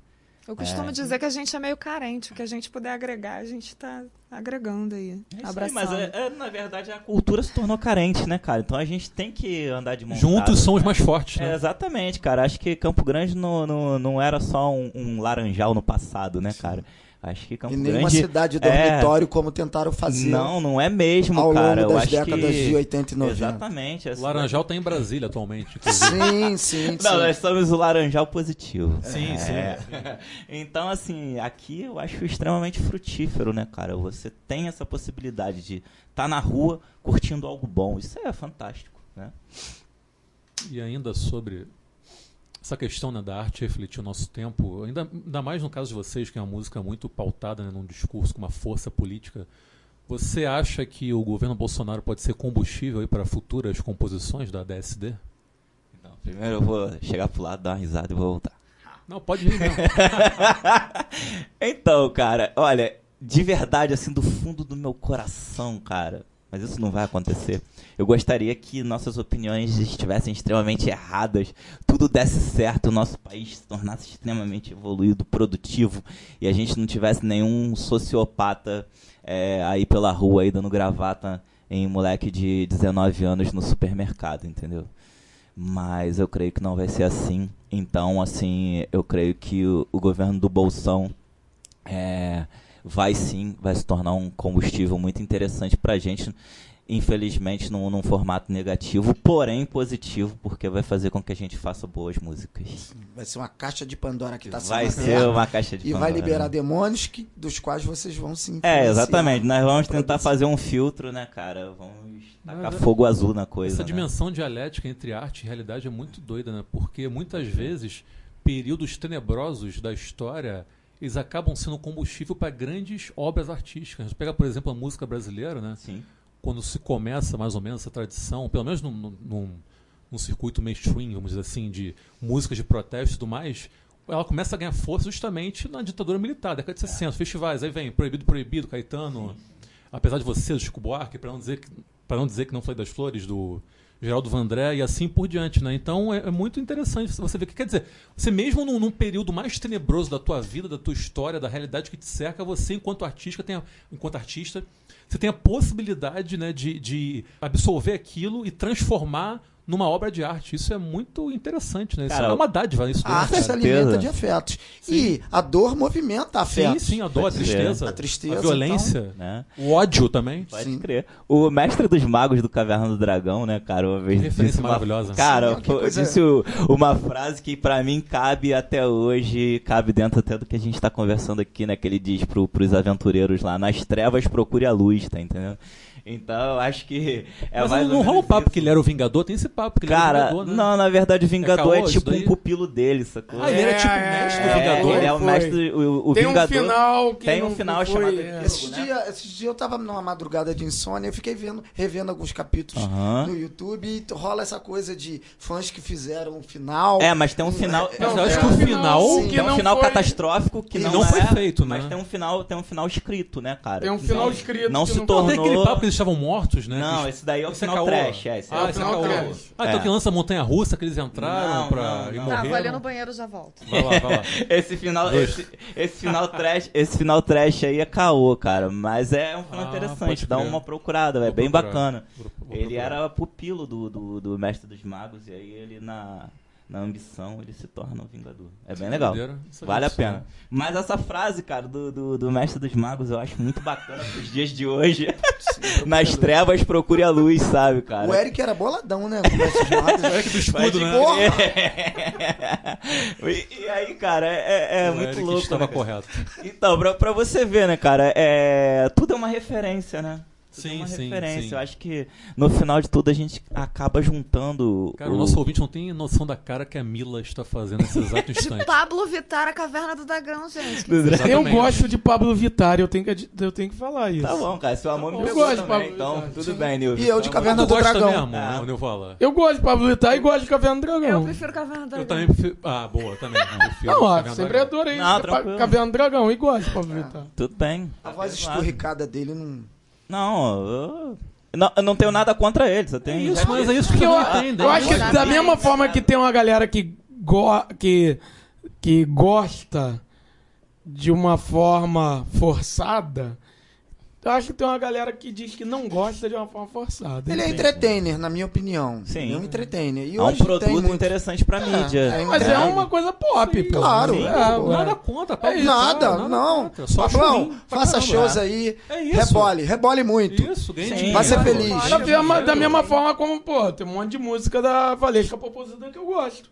Eu costumo dizer que a gente é meio carente. O que a gente puder agregar, a gente tá agregando aí. É isso aí, abraçando. mas é, é, na verdade a cultura se tornou carente, né, cara? Então a gente tem que andar de mão Juntos somos né? mais fortes, É, né? exatamente, cara. Acho que Campo Grande não, não, não era só um, um laranjal no passado, né, cara? Acho que Campo E nenhuma Grande. cidade é- dormitório como tentaram fazer Não, não é mesmo, ao cara. longo Eu das décadas que... de 80 e 90. Exatamente. O Laranjal tá em Brasília atualmente. Sim, sim, sim. Não, nós somos o laranjal positivo. Sim, sim. É. Então, assim, aqui eu acho extremamente frutífero, né, cara? Você tem essa possibilidade de estar na rua curtindo algo bom. Isso é fantástico, né? E ainda sobre essa questão né, da arte refletir o nosso tempo, ainda, ainda mais no caso de vocês, que é uma música muito pautada né, num discurso com uma força política, você acha que o governo Bolsonaro pode ser combustível para futuras composições da DSD? Então, primeiro eu vou chegar pro lado, dar uma risada e vou voltar. Não, pode vir mesmo. Então, cara, olha, de verdade, assim, do fundo do meu coração, cara, mas isso não vai acontecer. Eu gostaria que nossas opiniões estivessem extremamente erradas, tudo desse certo, o nosso país se tornasse extremamente evoluído, produtivo, e a gente não tivesse nenhum sociopata é, aí pela rua aí dando gravata em moleque de 19 anos no supermercado, entendeu? Mas eu creio que não vai ser assim. Então, assim, eu creio que o, o governo do Bolsão é, vai sim, vai se tornar um combustível muito interessante pra gente. Infelizmente, num, num formato negativo, porém positivo, porque vai fazer com que a gente faça boas músicas. Vai ser uma caixa de Pandora que tá sendo vai ser aberta uma caixa de E vai Pandora, liberar né? demônios que, dos quais vocês vão se É, exatamente. Nós vamos tentar fazer um filtro, né, cara? Vamos tacar Mas, fogo azul na coisa. Essa né? dimensão dialética entre arte e realidade é muito doida, né? Porque muitas vezes períodos tenebrosos da história eles acabam sendo combustível para grandes obras artísticas. Pega, por exemplo, a música brasileira, né? Sim. Quando se começa mais ou menos essa tradição, pelo menos num, num, num- circuito mainstream, vamos dizer assim, de músicas de protesto e tudo mais, ela começa a ganhar força justamente na ditadura militar, década de 60, festivais, aí vem Proibido, Proibido, Caetano, apesar de você, do Chico Buarque, para não dizer que para não dizer que não foi das flores do Geraldo Vandré e assim por diante, né? Então é, é muito interessante você ver que quer dizer, você mesmo num, num período mais tenebroso da tua vida, da tua história, da realidade que te cerca, você enquanto artista tem a, enquanto artista, você tem a possibilidade, né, de, de absorver aquilo e transformar numa obra de arte. Isso é muito interessante, né? Isso Cara, é uma dádiva, isso. A né, arte cara? se alimenta de afetos. E a dor movimenta Sim, afetos. sim, a dor, a tristeza, A tristeza, a violência, Né? o ódio também. Pode Sim. crer. O mestre dos magos do Caverna do Dragão, né, cara, uma vez Que referência disse uma... maravilhosa. Cara, Sim, disse o- uma frase que pra mim cabe até hoje, cabe dentro até do que a gente tá conversando aqui, né, que ele diz pro, pros aventureiros lá, nas trevas procure a luz, tá entendendo? Então, eu acho que é Mas mais não, não rola o papo isso. que ele era o Vingador, tem esse papo que ele era o Cara, Vingador, né? não, na verdade o Vingador caô é, tipo um pupilo dele, sacou? Ah, ele era É, tipo é, mestre é, do Vingador? ele é o mestre, o, o Tem Vingador. um final que tem um final foi, chamado é. Esses né? dias esse dia eu tava numa madrugada de insônia, eu fiquei vendo, revendo alguns capítulos Aham. no YouTube e rola essa coisa de fãs que fizeram o final. É, mas tem um final. Mas eu Não, acho tem que o um final- Sim. que tem um não final foi- catastrófico que não, não foi é, feito, né? Mas tem um final, tem um final escrito, né, cara? Tem um final escrito Não se tornou. Eles estavam mortos, né? Não, esse daí é o esse é final caô. trash. É, esse Ah, é esse o é final trash. Ah, então É. que lança Montanha Russa que eles entraram Não, pra, não, não. Tá, morreram. vou ali no banheiro já volto. Vai lá, vai lá. Esse final, esse, esse final trash, esse final trash aí é caô, cara. Mas é um final Ah, interessante. Dá uma procurada, é bem procurar. bacana. Vou- vou Ele procurar. era pupilo do, do, do mestre dos magos e aí ele na na ambição ele se torna um vingador. É bem legal. Essa Vale a pena. Mas essa frase, cara, do, do, do mestre dos magos eu acho muito bacana pros dias de hoje. Nas trevas procure a luz, sabe, cara? O Eric era boladão, né? Com esses magos. Eric do escudo, né? e, e aí, cara, é, é O muito Eric louco. estava né, correto. Então, pra, pra você ver, né, cara, é, tudo é uma referência, né? Tudo é Sim, uma sim, referência. sim. Eu acho que no final de tudo a gente acaba juntando. Cara, o nosso ouvinte não tem noção da cara que a Mila está fazendo nesse exato De instante. Pablo Vittar, a Caverna do Dragão, gente. Eu gosto de Pablo Vittar, eu tenho que, eu tenho que falar isso. Tá bom, cara. Seu amor me Eu pegou gosto de também, Pablo então Vittar. tudo Sim. bem, Nilson. E eu de Então, Caverna do Dragão. mesmo, Ah. o Nilvala? Eu gosto de Pablo Vittar e gosto de Caverna do Dragão. Eu prefiro Caverna do Eu Dragão. também prefiro... Ah, boa, também. Prefiro Não, ó, sempre adorei Não. Caverna do Dragão e gosto de Pablo Vittar. Tudo bem. A voz Claro. esturricada dele não. Não, eu... Não, eu não tenho nada contra ele, só tem. Isso, mas é isso que eu eu, não entendo. eu acho que da mesma forma que tem uma galera que, go, que, que gosta de uma forma forçada, eu acho que tem uma galera que diz que não gosta de uma forma forçada. Ele é entende? entertainer, na minha opinião. Sim. Ele é um entertainer. E É um hoje tem produto muito... interessante pra É, mídia. é, Mas é uma coisa pop, pô. claro. Sim, É, Nada contra, Pablo É Vittar, nada, não. contra. Só Pablão, faça caramba. shows aí, É isso. rebole, rebole muito. Isso, ganha Sim. dinheiro. Vai ser feliz. Da mesma, da mesma forma como, pô, tem um monte de música da Valesca Poposita que eu gosto.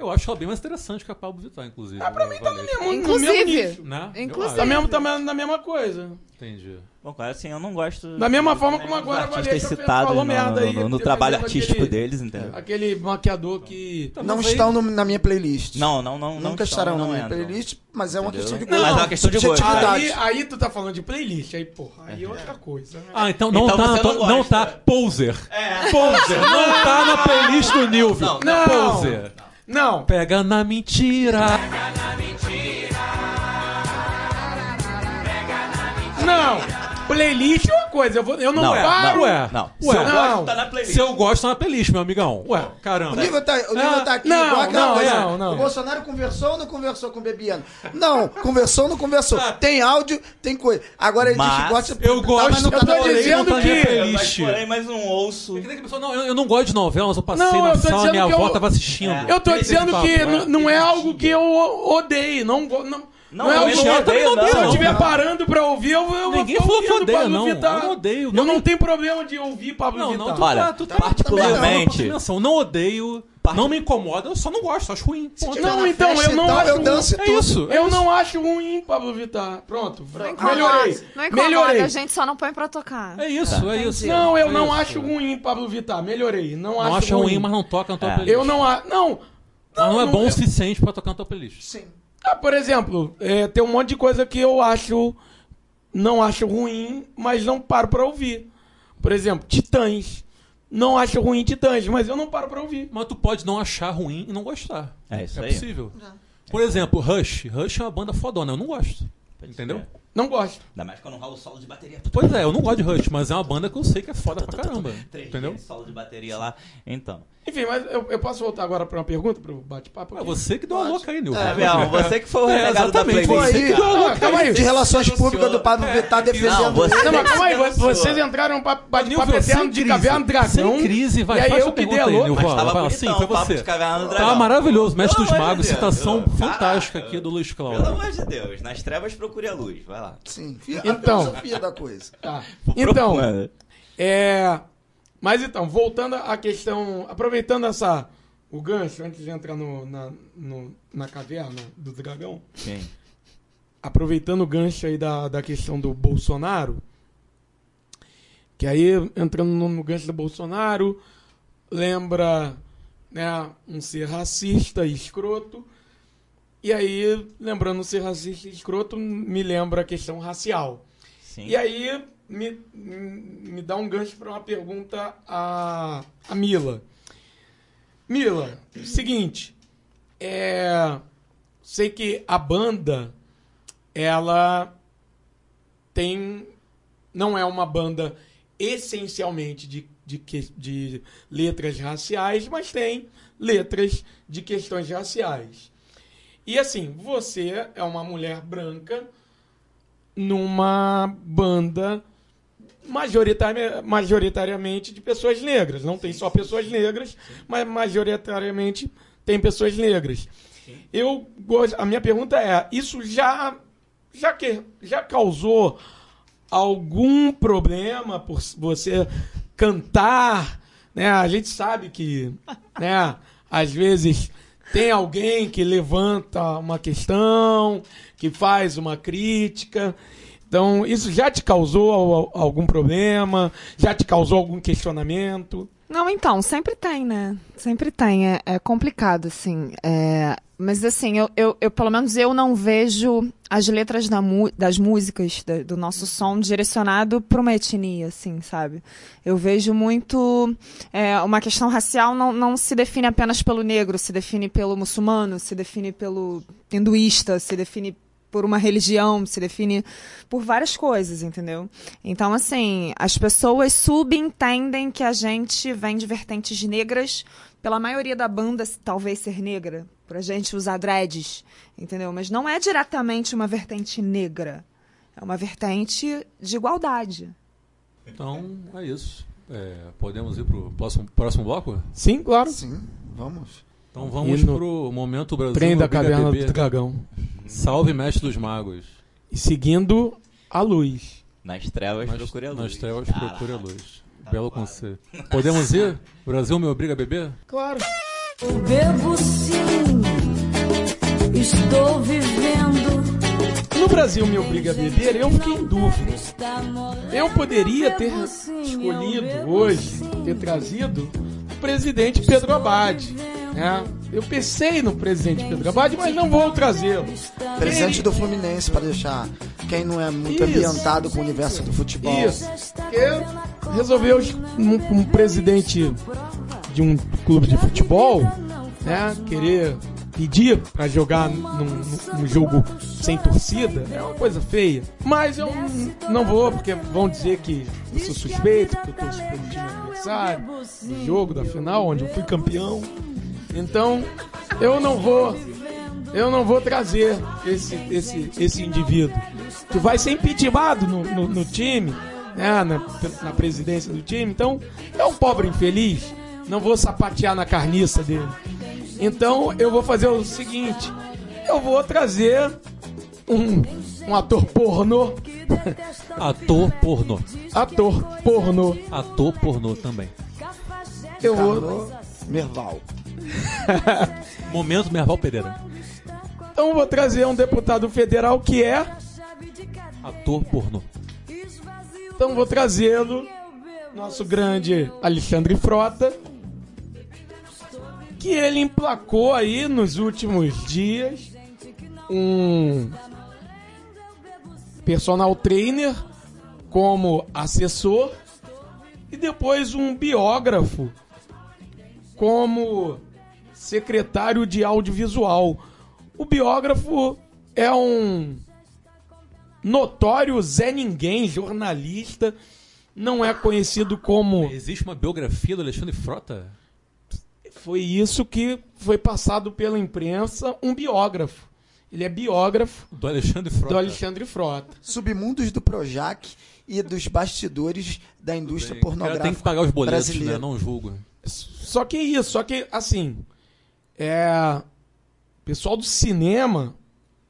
Eu acho ela bem mais interessante que a Pablo Vittar, inclusive. Ah, pra mim tá no mesmo, no mesmo Inclusive. nicho. Né? Inclusive. Tá mesmo, tá mesmo na mesma coisa. Entendi. Bom, cara, assim, eu não gosto. Da mesma forma nenhum como agora Valesca citados falou no, merda aí, no, no defendendo trabalho aquele- artístico deles, entendeu? Aquele maquiador que. Tá, Não aí- estão no- na minha playlist. Não, não, não. não Nunca estarão na não minha entram. playlist, mas é uma Entendeu? questão de Não, gosto. mas é uma questão de gosto. Aí, aí tu tá falando de playlist, aí, porra, aí é outra coisa. Né? Ah, então não Então tá, você não não, gosta. tá poser. Poser. Não tá na playlist do Nilvio. Não, não. Poser. Não, Pega na mentira. não. Playlist é uma coisa, eu, vou, eu não, Não, paro. não, Ué, não. ué. Se eu Não. gosto, tá na playlist. Se eu gosto, tá na playlist, meu amigão. Ué, caramba. O nível tá, o nível Ah, tá aqui, não, igual aquela não, coisa. não, não. O Bolsonaro conversou ou não conversou com o Bebiano? Não, conversou ou não conversou. Ah. Tem áudio, tem coisa. Agora ele diz Mas que gosta... eu tá, gosto, mas não eu tá tô playlist. dizendo não tá que- playlist. Mas porém, mais um ouço. É não, eu, eu não gosto de novela, mas eu passei Não, na eu tô sala, dizendo minha que avó eu- tava assistindo. É. Eu tô dizendo que n- não é algo que eu odeio. Não, não, Não, não é eu não eu odeio, Se não. eu Não, estiver não. parando pra ouvir, eu, eu Ninguém vou falou que odeia, Pablo não. Vittar. Eu não odeio. Eu Não não tenho problema de ouvir Pablo Não, Vittar. não, tu, Olha, tá, tu tá particularmente- tá dimensão. Não odeio, não me incomoda, eu só não gosto, acho ruim. Tiver Não, então, eu não e tal, acho eu ruim. danço e É isso. Eu não acho ruim Pablo Vittar. Pronto. Não incomoda, Melhorei. não incomoda, Melhorei. a gente só não põe pra tocar. É isso, é isso. Não, eu É não isso. acho ruim Pablo Vittar. Melhorei. Não, Não acho ruim, mas não toca na tua É. playlist. Eu não acho. Não. Não é não, bom o suficiente pra tocar na tua playlist. Sim. Ah, por exemplo, é, tem um monte de coisa que eu acho. Não acho ruim, mas não paro pra ouvir. Por exemplo, Titãs. Não acho ruim Titãs, mas eu não paro pra ouvir. Mas tu pode não achar ruim e não gostar. É isso É aí. possível. Por exemplo, Rush. Rush é uma banda fodona, eu não gosto. Pode Entendeu? ser. Não gosto. Ainda mais quando rola o solo de bateria. Pois é, eu não gosto de Rush, mas é uma banda que eu sei que é foda pra caramba. Três Entendeu? solo de bateria lá. Então. Enfim, mas eu, eu posso voltar agora pra uma pergunta, pro bate-papo? É você que deu Pode. louca aí, Nilson. É, Biel, você que foi o É, renegado da exatamente, playlist. Foi aí. Ah, calma aí. De relações públicas do Pablo Vittar defendendo Não, você-. Não, mas calma aí, vocês entraram num papo- bate-papo eterno de caverna dragão. Sem crise, vai, E aí faz eu que dei a louca. Mas tava lá, bonitão, sim, foi o papo você. de caverna no Tá maravilhoso, mestre Pelo dos magos, citação fantástica aqui do Luiz Pelo Cláudio. amor de Deus, nas trevas procure a luz. Vai lá. Sim, a Então. filosofia da coisa. Tá. Então, é. Mas então, voltando à questão. Aproveitando essa. O gancho, antes de entrar no, na, no- na caverna do dragão. Sim. aproveitando o gancho aí da, da questão do Bolsonaro, que aí, entrando no, no gancho do Bolsonaro, lembra né, um ser racista e escroto. E aí, lembrando ser racista e escroto, me lembra a questão racial. Sim. E aí, me, me dá um gancho para uma pergunta a, a Mila. Mila, seguinte, é, sei que a banda, ela tem, não é uma banda essencialmente de, de, de letras raciais, mas tem letras de questões raciais. E assim, você é uma mulher branca numa banda majoritari- majoritariamente de pessoas negras. Não tem só pessoas negras, mas majoritariamente tem pessoas negras. Eu a minha pergunta é, isso já já que já causou algum problema por você cantar, né? A gente sabe que, né, às vezes tem alguém que levanta uma questão, que faz uma crítica. Então, isso já te causou al- algum problema? Já te causou algum questionamento? Não, então, sempre tem, né? Sempre tem. É, é complicado, assim. É, mas, assim, eu, eu, eu, pelo menos eu não vejo as letras da das músicas, da- do nosso som, direcionado para uma etnia, assim, sabe? Eu vejo muito. é, uma questão racial não, não se define apenas pelo negro, se define pelo muçulmano, se define pelo hinduísta, se define por uma religião, se define por várias coisas, entendeu? Então, assim, as pessoas subentendem que a gente vem de vertentes negras, pela maioria da banda talvez ser negra, pra gente usar dreads, entendeu? Mas não é diretamente uma vertente negra. É uma vertente de igualdade. Então, é isso. É, podemos ir pro próximo, próximo bloco? Sim, claro. Sim, vamos. Então vamos Hino. pro momento Brasil. Trem da caverna do dragão. Salve, mestre dos magos. E seguindo a luz. Nas trevas Nas, procure a luz. nas trevas Caralho. procure a luz. Belo conselho. Podemos ir? Brasil me obriga a beber? Claro. Bebo sim, estou vivendo. No Brasil me obriga a beber, eu fiquei em dúvida. Eu poderia ter eu escolhido hoje, ter trazido presidente Pedro Abad. né? Eu pensei no presidente Pedro Abad, mas não vou trazê-lo. Presidente do Fluminense, para deixar quem não é muito Isso. ambientado com o universo do futebol. Isso. Porque resolveu um, um presidente de um clube de futebol, né, querer pedir pra jogar num, num- jogo sem torcida é uma coisa feia. Mas eu não vou, porque vão dizer que eu sou suspeito, que eu torço pelo time adversário, no jogo da final, onde eu fui campeão. Então, eu não vou. Eu não vou trazer esse, esse, esse indivíduo que vai ser impeachmentado no, no, no time, né, na, na presidência do time. Então, é um pobre infeliz. Não vou sapatear na carniça dele. Então, eu vou fazer o seguinte: eu vou trazer um, um ator pornô. Ator pornô. Ator pornô. Ator pornô também. Eu vou. Carlos Merval. Momento Merval Pereira. Então, eu vou trazer um deputado federal que é. Ator pornô. Então, vou trazê-lo. Nosso grande Alexandre Frota. Que ele emplacou aí nos últimos dias um personal trainer como assessor e depois um biógrafo como secretário de audiovisual. O biógrafo é um notório Zé Ninguém, jornalista, não é conhecido como. Existe uma biografia do Alexandre Frota? Foi isso que foi passado pela imprensa, um biógrafo. Ele é biógrafo Do Alexandre Frota. do Alexandre Frota. Submundos do Projac e dos bastidores da indústria Bem, cara pornográfica tem que pagar os boletos, brasileira. né? Não julgo. Só que isso, só que assim, é pessoal do cinema,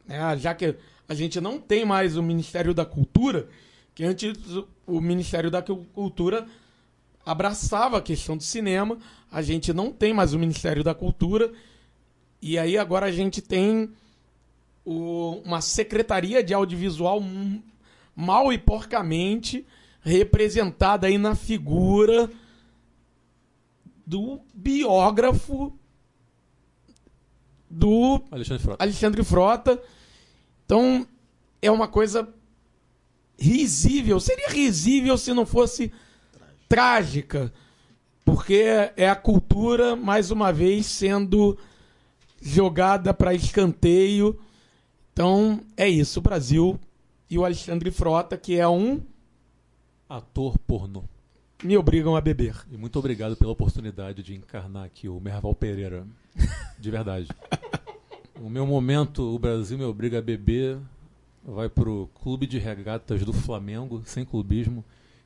né, já que a gente não tem mais o Ministério da Cultura, que antes o Ministério da Cultura abraçava a questão do cinema, a gente não tem mais o Ministério da Cultura, e aí agora a gente tem o- uma Secretaria de Audiovisual mal e porcamente representada aí na figura do biógrafo do Alexandre Frota. Alexandre Frota. Então, é uma coisa risível. Seria risível se não fosse trágica. Porque é a cultura, mais uma vez, sendo jogada para escanteio. Então, é isso. O Brasil e o Alexandre Frota, que é um, Ator pornô. me obrigam a beber. E muito obrigado pela oportunidade de encarnar aqui o Merval Pereira. De verdade. o meu momento, o Brasil me obriga a beber, vai pro Clube de Regatas do Flamengo, sem clubismo,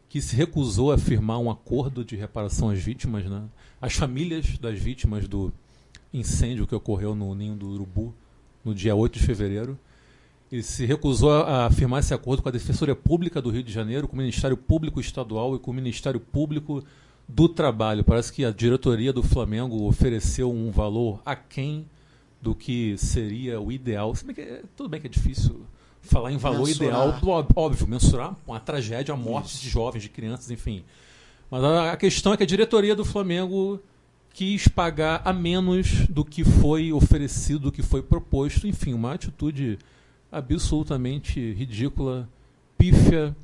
que se recusou a firmar um acordo de reparação às vítimas, né? As famílias das vítimas do incêndio que ocorreu no Ninho do Urubu no dia 8 de fevereiro. Ele se recusou a firmar esse acordo com a Defensoria Pública do Rio de Janeiro, com o Ministério Público Estadual e com o Ministério Público do Trabalho. Parece que a diretoria do Flamengo ofereceu um valor aquém do que seria o ideal. Se bem que é- tudo bem que é difícil falar em valor Mensurar. ideal, óbvio, mensurar uma tragédia, a morte de jovens, de crianças, enfim. Mas a questão é que a diretoria do Flamengo quis pagar a menos do que foi oferecido, do que foi proposto. Enfim, uma atitude absolutamente ridícula, pífia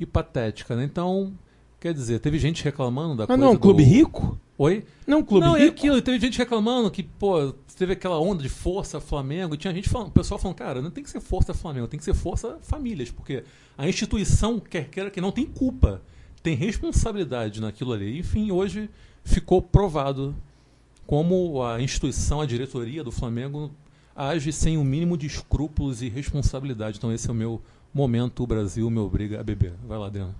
e patética. Né? Então, quer dizer, teve gente reclamando da Mas coisa não é um do- clube rico? Oi? Não, clube Não, é rico. aquilo. Teve gente reclamando que, pô, teve aquela onda de força Flamengo. Tinha gente falando, o pessoal falando, cara, não tem que ser força Flamengo, tem que ser força famílias, porque a instituição, quer queira que não, tem culpa, tem responsabilidade naquilo ali. Enfim, hoje ficou provado como a instituição, a diretoria do Flamengo age sem o mínimo de escrúpulos e responsabilidade. Então esse é o meu momento, o Brasil me obriga a beber. Vai lá, Adriano.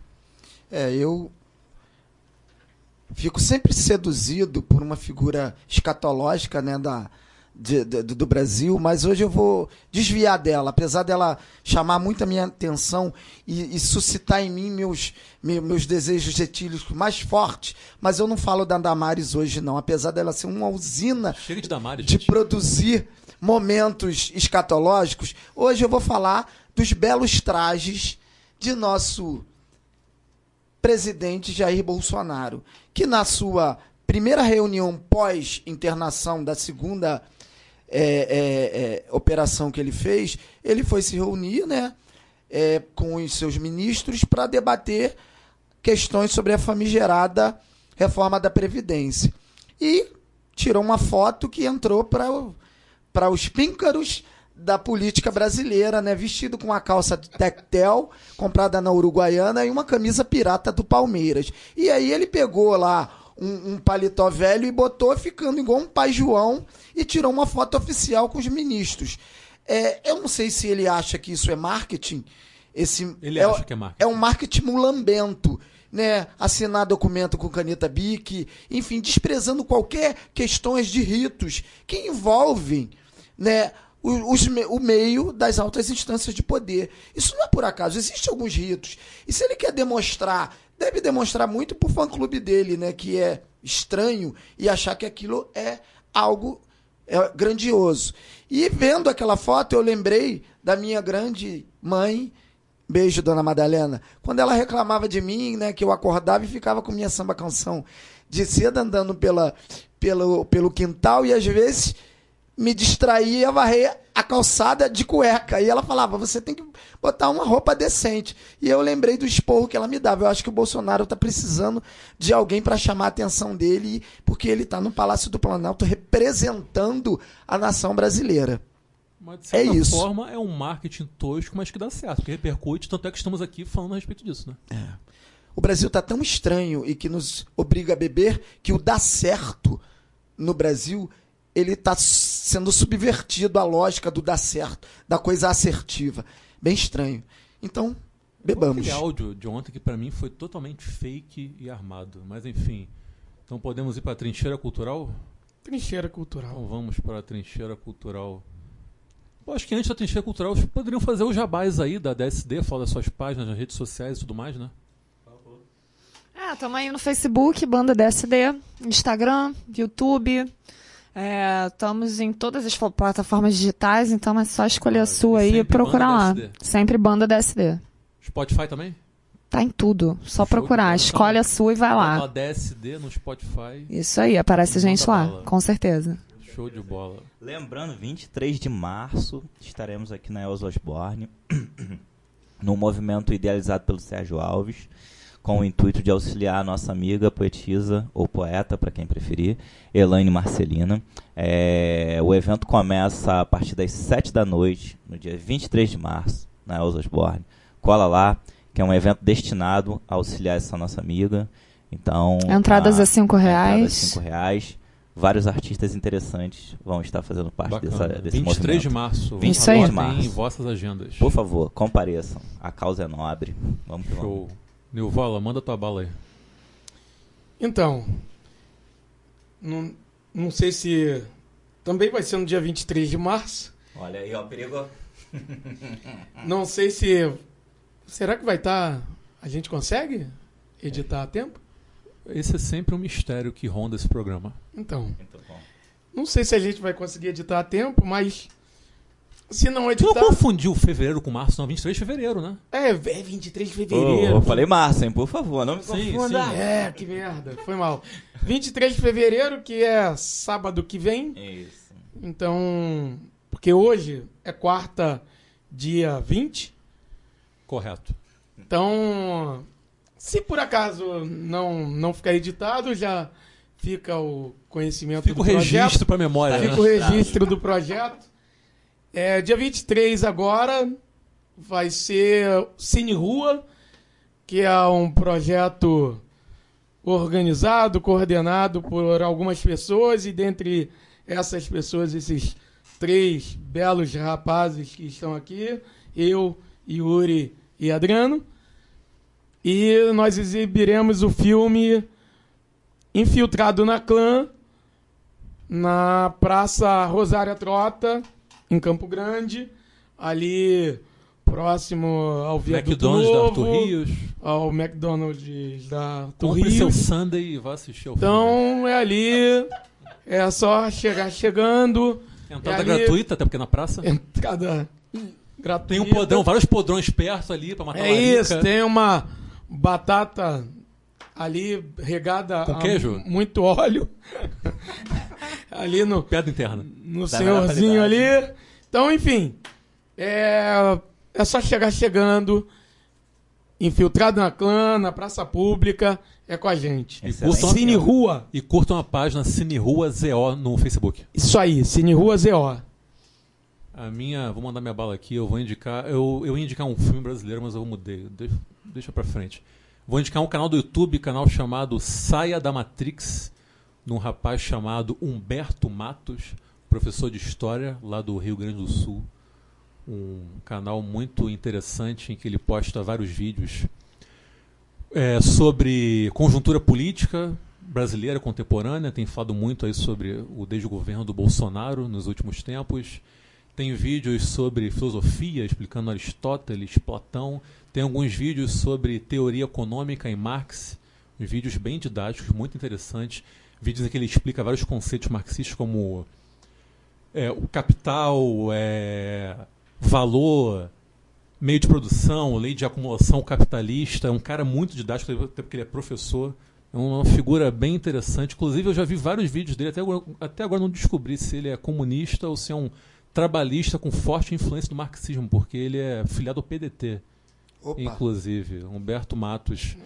É, eu fico sempre seduzido por uma figura escatológica, né, da, de- de- do Brasil, mas hoje eu vou desviar dela, apesar dela chamar muito a minha atenção e, e suscitar em mim meus, me- meus desejos etílicos mais fortes, mas eu não falo da Damares hoje não, apesar dela ser uma usina Chega de Damares, de gente. produzir momentos escatológicos, hoje eu vou falar dos belos trajes de nosso presidente Jair Bolsonaro, que na sua primeira reunião pós-internação da segunda é, é, é, operação que ele fez, ele foi se reunir né, é, com os seus ministros para debater questões sobre a famigerada reforma da Previdência. E tirou uma foto que entrou para os píncaros da política brasileira, né? Vestido com uma calça tectel comprada na Uruguaiana e uma camisa pirata do Palmeiras. E aí ele pegou lá um, um paletó velho e botou ficando igual um pai João e tirou uma foto oficial com os ministros. É, eu não sei se ele acha que isso é marketing. Esse Ele é, acha que é marketing. É um marketing mulambento. Né, assinar documento com caneta BIC, enfim, desprezando qualquer questões de ritos que envolvem né, o, os o meio das altas instâncias de poder. Isso não é por acaso, existem alguns ritos. E se ele quer demonstrar, deve demonstrar muito pro fã-clube dele, né, que é estranho e achar que aquilo é algo é, grandioso. E vendo aquela foto, eu lembrei da minha grande mãe, beijo, dona Madalena, quando ela reclamava de mim, né, que eu acordava e ficava com minha samba canção de seda andando pela, pelo, pelo quintal e às vezes me distraía ia varrer a calçada de cueca. E ela falava: você tem que botar uma roupa decente. E eu lembrei do esporro que ela me dava. Eu acho que o Bolsonaro está precisando de alguém para chamar a atenção dele, porque ele está no Palácio do Planalto representando a nação brasileira. Mas de certa É isso. forma é um marketing tosco, mas que dá certo, porque repercute, tanto é que estamos aqui falando a respeito disso, né? O Brasil está tão estranho e que nos obriga a beber que o dar certo no Brasil ele está sendo subvertido a lógica do dar certo, da coisa assertiva. Bem estranho. Então, bebamos. Aquele áudio de ontem que pra mim foi totalmente fake e armado, mas enfim. Então podemos ir para a trincheira cultural? Trincheira cultural. Então vamos para a trincheira cultural. Pô, acho que antes da trincheira cultural, vocês poderiam fazer os jabás aí da DSD, falar das suas páginas nas redes sociais e tudo mais, né? É, tamo aí no Facebook, Banda DSD, Instagram, YouTube. É, estamos em todas as fo- plataformas digitais, então é só escolher Ah, a sua e aí e procurar lá. DSD. Sempre Banda DSD. Spotify também? Tá em tudo. Só Show procurar. bola. Escolhe a sua e vai Bota lá. DSD no Spotify. Isso aí, aparece a gente lá, bala. com certeza. Show de bola. Lembrando, 23 de março estaremos aqui na Elza Osborne, num movimento idealizado pelo Sérgio Alves, com o intuito de auxiliar a nossa amiga poetisa, ou poeta, para quem preferir, Elaine Marcelina. É, o evento começa a partir das 7 da noite, no dia 23 de março, na Elza Osborne. Cola lá, que é um evento destinado a auxiliar essa nossa amiga. Então, Entradas a cinco Entradas reais. a cinco reais. Vários artistas interessantes vão estar fazendo parte dessa, desse 23 movimento. de março. 23 de março. em vossas agendas. Por favor, compareçam. A causa é nobre. Vamos que vamos. Nilvala, manda tua bala aí. Então, não, não sei se também vai ser no dia 23 de março. Olha aí, ó, perigo. Não sei se. Será que vai estar. a gente consegue editar a tempo? Esse é sempre um mistério que ronda esse programa. Então, Muito bom. não sei se a gente vai conseguir editar a tempo, mas. Se não Tu não editar. confundiu fevereiro com março, não. 23 de fevereiro, né? É, é 23 de fevereiro. eu falei massa, hein? Por favor, não me Sim, confunda. sim. É, que merda. Foi mal. 23 de fevereiro, que é sábado que vem. Isso. Então. Porque hoje é quarta, dia 20. Correto. Então, se por acaso não, não ficar editado, já fica o conhecimento Fica do o projeto. registro pra memória. Fica né? o registro do projeto. É, dia 23 agora vai ser Cine Rua, que é um projeto organizado, coordenado por algumas pessoas, e dentre essas pessoas, esses três belos rapazes que estão aqui, eu, Yuri e Adriano. E nós exibiremos o filme Infiltrado na Clã, na Praça Rosária Trota, em Campo Grande, ali próximo ao Viaduto McDonald's da Novo, Arthur Rios. ao McDonald's da Arthur Compre seu Rios. Sunday e vá assistir ao filme. Então é ali, é só chegar chegando, Entrada é ali- gratuita, até porque na praça. entrada Tem gratuita. um podrão, vários podrões perto ali pra matar É larica. isso, tem uma batata ali regada Com queijo? muito óleo. ali no, Piada interna. no Da senhorzinho ali. Então, enfim, é, é só chegar chegando, infiltrado na clã, na praça pública, é com a gente. Excelente. curtam- Cine Rua, E curtam a página Cine Rua ZO no Facebook. isso aí, Cine Rua ZO. A minha, vou mandar minha bala aqui, eu vou indicar, eu, eu ia indicar um filme brasileiro, mas eu mudei, deixa, deixa pra frente. Vou indicar um canal do YouTube, canal chamado Saia da Matrix, de um rapaz chamado Humberto Matos, professor de História lá do Rio Grande do Sul. Um canal muito interessante em que ele posta vários vídeos é, sobre conjuntura política brasileira contemporânea. Tem falado muito aí sobre o desgoverno do Bolsonaro nos últimos tempos. Tem vídeos sobre filosofia, explicando Aristóteles, Platão. Tem alguns vídeos sobre teoria econômica em Marx. Vídeos bem didáticos, muito interessantes. Vídeos em que ele explica vários conceitos marxistas como é, o capital, é, valor, meio de produção, lei de acumulação capitalista. É um cara muito didático, até porque ele é professor. É uma figura bem interessante. Inclusive, eu já vi vários vídeos dele. Até agora, até agora não descobri se ele é comunista ou se é um trabalhista com forte influência do marxismo, porque ele é filiado ao PDT, Opa. inclusive. Humberto Matos.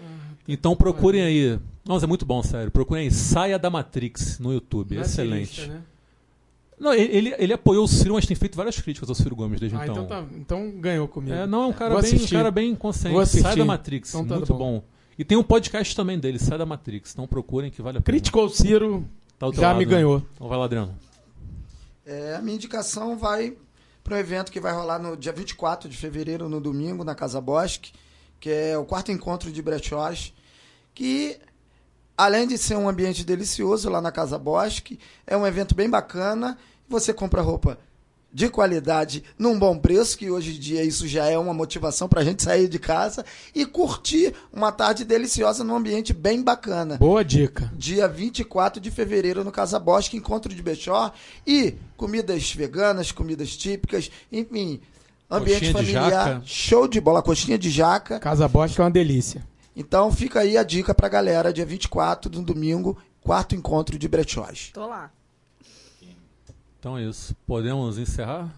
Então procurem aí. Nossa, é muito bom, sério. Procurem aí Saia da Matrix no YouTube. É Excelente. né? Não, ele, ele- apoiou o Ciro, mas tem feito várias críticas ao Ciro Gomes desde Ah, então. então, tá, então ganhou comigo. É, não, é um cara, Vou bem, um cara bem consciente. Sai da Matrix. Então tá muito bom. bom. E tem um podcast também dele, Sai da Matrix. Então procurem que vale a pena. Criticou o Ciro, Tá já lado, me né? ganhou. Então vai lá, Adriano. É, a minha indicação vai para um evento que vai rolar no dia 24 de fevereiro, no domingo, na Casa Bosque, que é o quarto encontro de brechós, que além de ser um ambiente delicioso lá na Casa Bosque, é um evento bem bacana. Você compra roupa de qualidade num bom preço, que hoje em dia isso já é uma motivação para a gente sair de casa e curtir uma tarde deliciosa num ambiente bem bacana Boa dica. dia 24 de fevereiro no Casa Bosque, encontro de Bechó e comidas veganas, comidas típicas, enfim, ambiente Coxinha de familiar, jaca. show de bola, coxinha de jaca. Casa Bosque é uma delícia. Então fica aí a dica pra galera, dia 24 no domingo, quarto encontro de brechós. Tô lá. Então é isso. Podemos encerrar?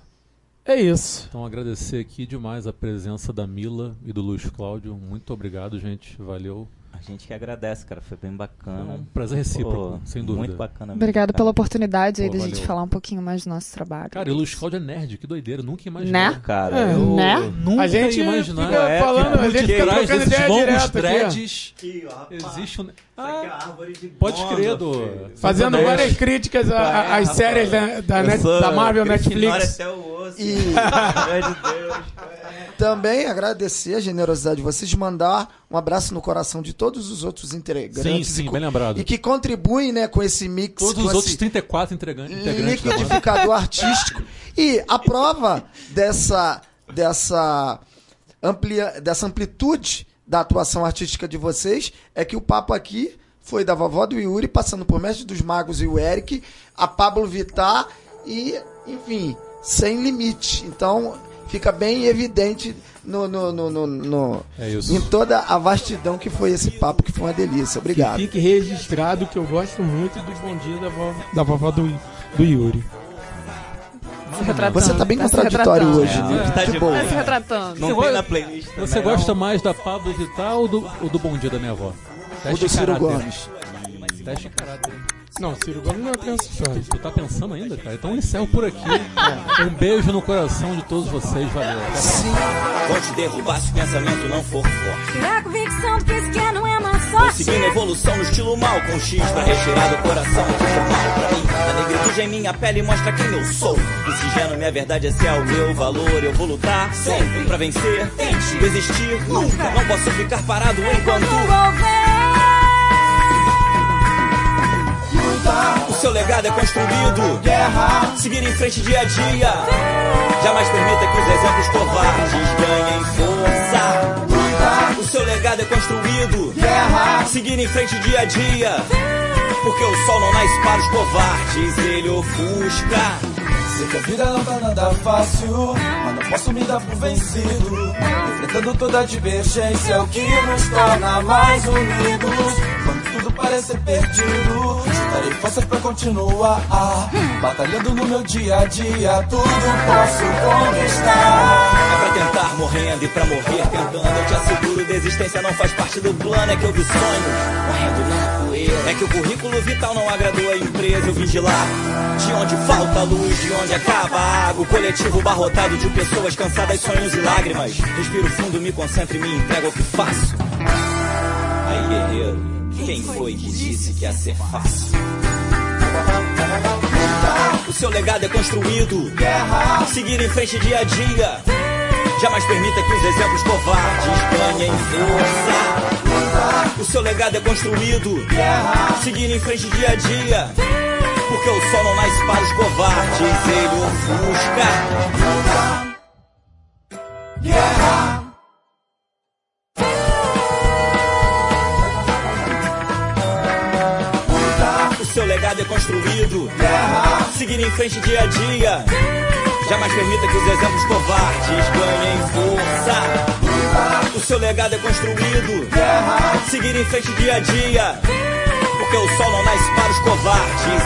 É isso. Então agradecer aqui demais a presença da Mila e do Luiz Cláudio. Muito obrigado, gente. Valeu. A gente que agradece, cara. Foi bem É bacana. um prazer recíproco, Pô, sem dúvida. Muito bacana. mesmo, Obrigado cara. pela oportunidade aí Pô, da gente falar um pouquinho mais do nosso trabalho. Cara, e o Cláudio é nerd, que doideira. Nunca imaginei. Né? Cara, É. eu... Né? Nunca A gente ia imaginar. fica É, falando, cara. a gente fica trás trocando ideia direto aqui. ó, existe um... É Ah, árvore de pode crer, do... Fazendo várias críticas às É, séries da, da, Net- sou da Marvel Netflix. até o osso. E de Deus. também agradecer a generosidade de vocês de mandar um abraço no coração de todos os outros Sim, integrantes sim, e, co- bem lembrado. e que contribuem né, com esse mix, Todos com os outros 34 integra- integrantes liquidificador artístico. E a prova dessa, dessa, amplia, dessa amplitude da atuação artística de vocês é que o papo aqui foi da vovó do Yuri, passando por Mestre dos Magos e o Eric, a Pablo Vittar e, enfim, sem limite. Então, fica bem evidente no, no, no, no- no- É em toda a vastidão que foi esse papo, que foi uma delícia. Obrigado. Fique registrado que eu gosto muito dos bom dia da vovó, da vovó do, do Yuri. Se retratando. Você tá bem se contraditório hoje, É, né? tá De boa. Tá se retratando. Não Você tem na playlist. Você gosta não? mais da Pablo Vittar ou do, ou do Bom Dia da Minha Avó? O Teste do Ciro caráter. Gomes. teste caráter. hein? Não, Ciro Gomes não é criança chora. Tu tá pensando ainda, cara? Então eu encerro por aqui. Um beijo no coração de todos vocês. Valeu. Vou te derrubar se o pensamento não for forte. Tirar a convicção que isso quer não é má sorte. Seguindo evolução no estilo mal, com X pra retirar do coração. Deixa mal pra mim. A negritude em minha pele mostra quem eu sou. Oxigênio, minha verdade, esse é o meu valor. Eu vou lutar sempre pra vencer. Tente desistir nunca. Não posso ficar parado enquanto. O seu legado é construído. Guerra. Seguir em frente dia a dia. Jamais permita que os exemplos covardes ganhem força. O seu legado é construído. Guerra. Seguir em frente dia a dia. Porque o sol não nasce para os covardes, ele ofusca. Sei que a vida não tá nada fácil, mas não posso me dar por vencido. Enfrentando toda a divergência, é o que nos torna mais unidos. Quando tudo parece perdido, juntarei forças pra continuar. Batalhando no meu dia a dia, tudo posso conquistar. É pra tentar morrendo e pra morrer tentando. Eu te asseguro, desistência não faz parte do plano. É que eu vi sonhos morrendo na poeira. É que o currículo vital não agradou a empresa. Eu vim de onde falta luz, de onde acaba a água. O coletivo barrotado de pessoas cansadas, sonhos e lágrimas. Respiro fundo, me concentro e me entrego ao que faço. Aí, guerreiro, quem foi que disse que ia ser fácil? O seu legado é construído. Seguir em frente dia a dia. Jamais permita que os exemplos covardes ganhem força. O seu legado é construído. Seguir em frente dia a dia. Porque o sol não nasce para os covardes, ele ofusca. O legado é construído. Seguir em frente dia a dia. Jamais permita que os exemplos covardes ganhem força. O seu legado é construído. Seguir em frente dia a dia. Porque o sol não nasce para os covardes,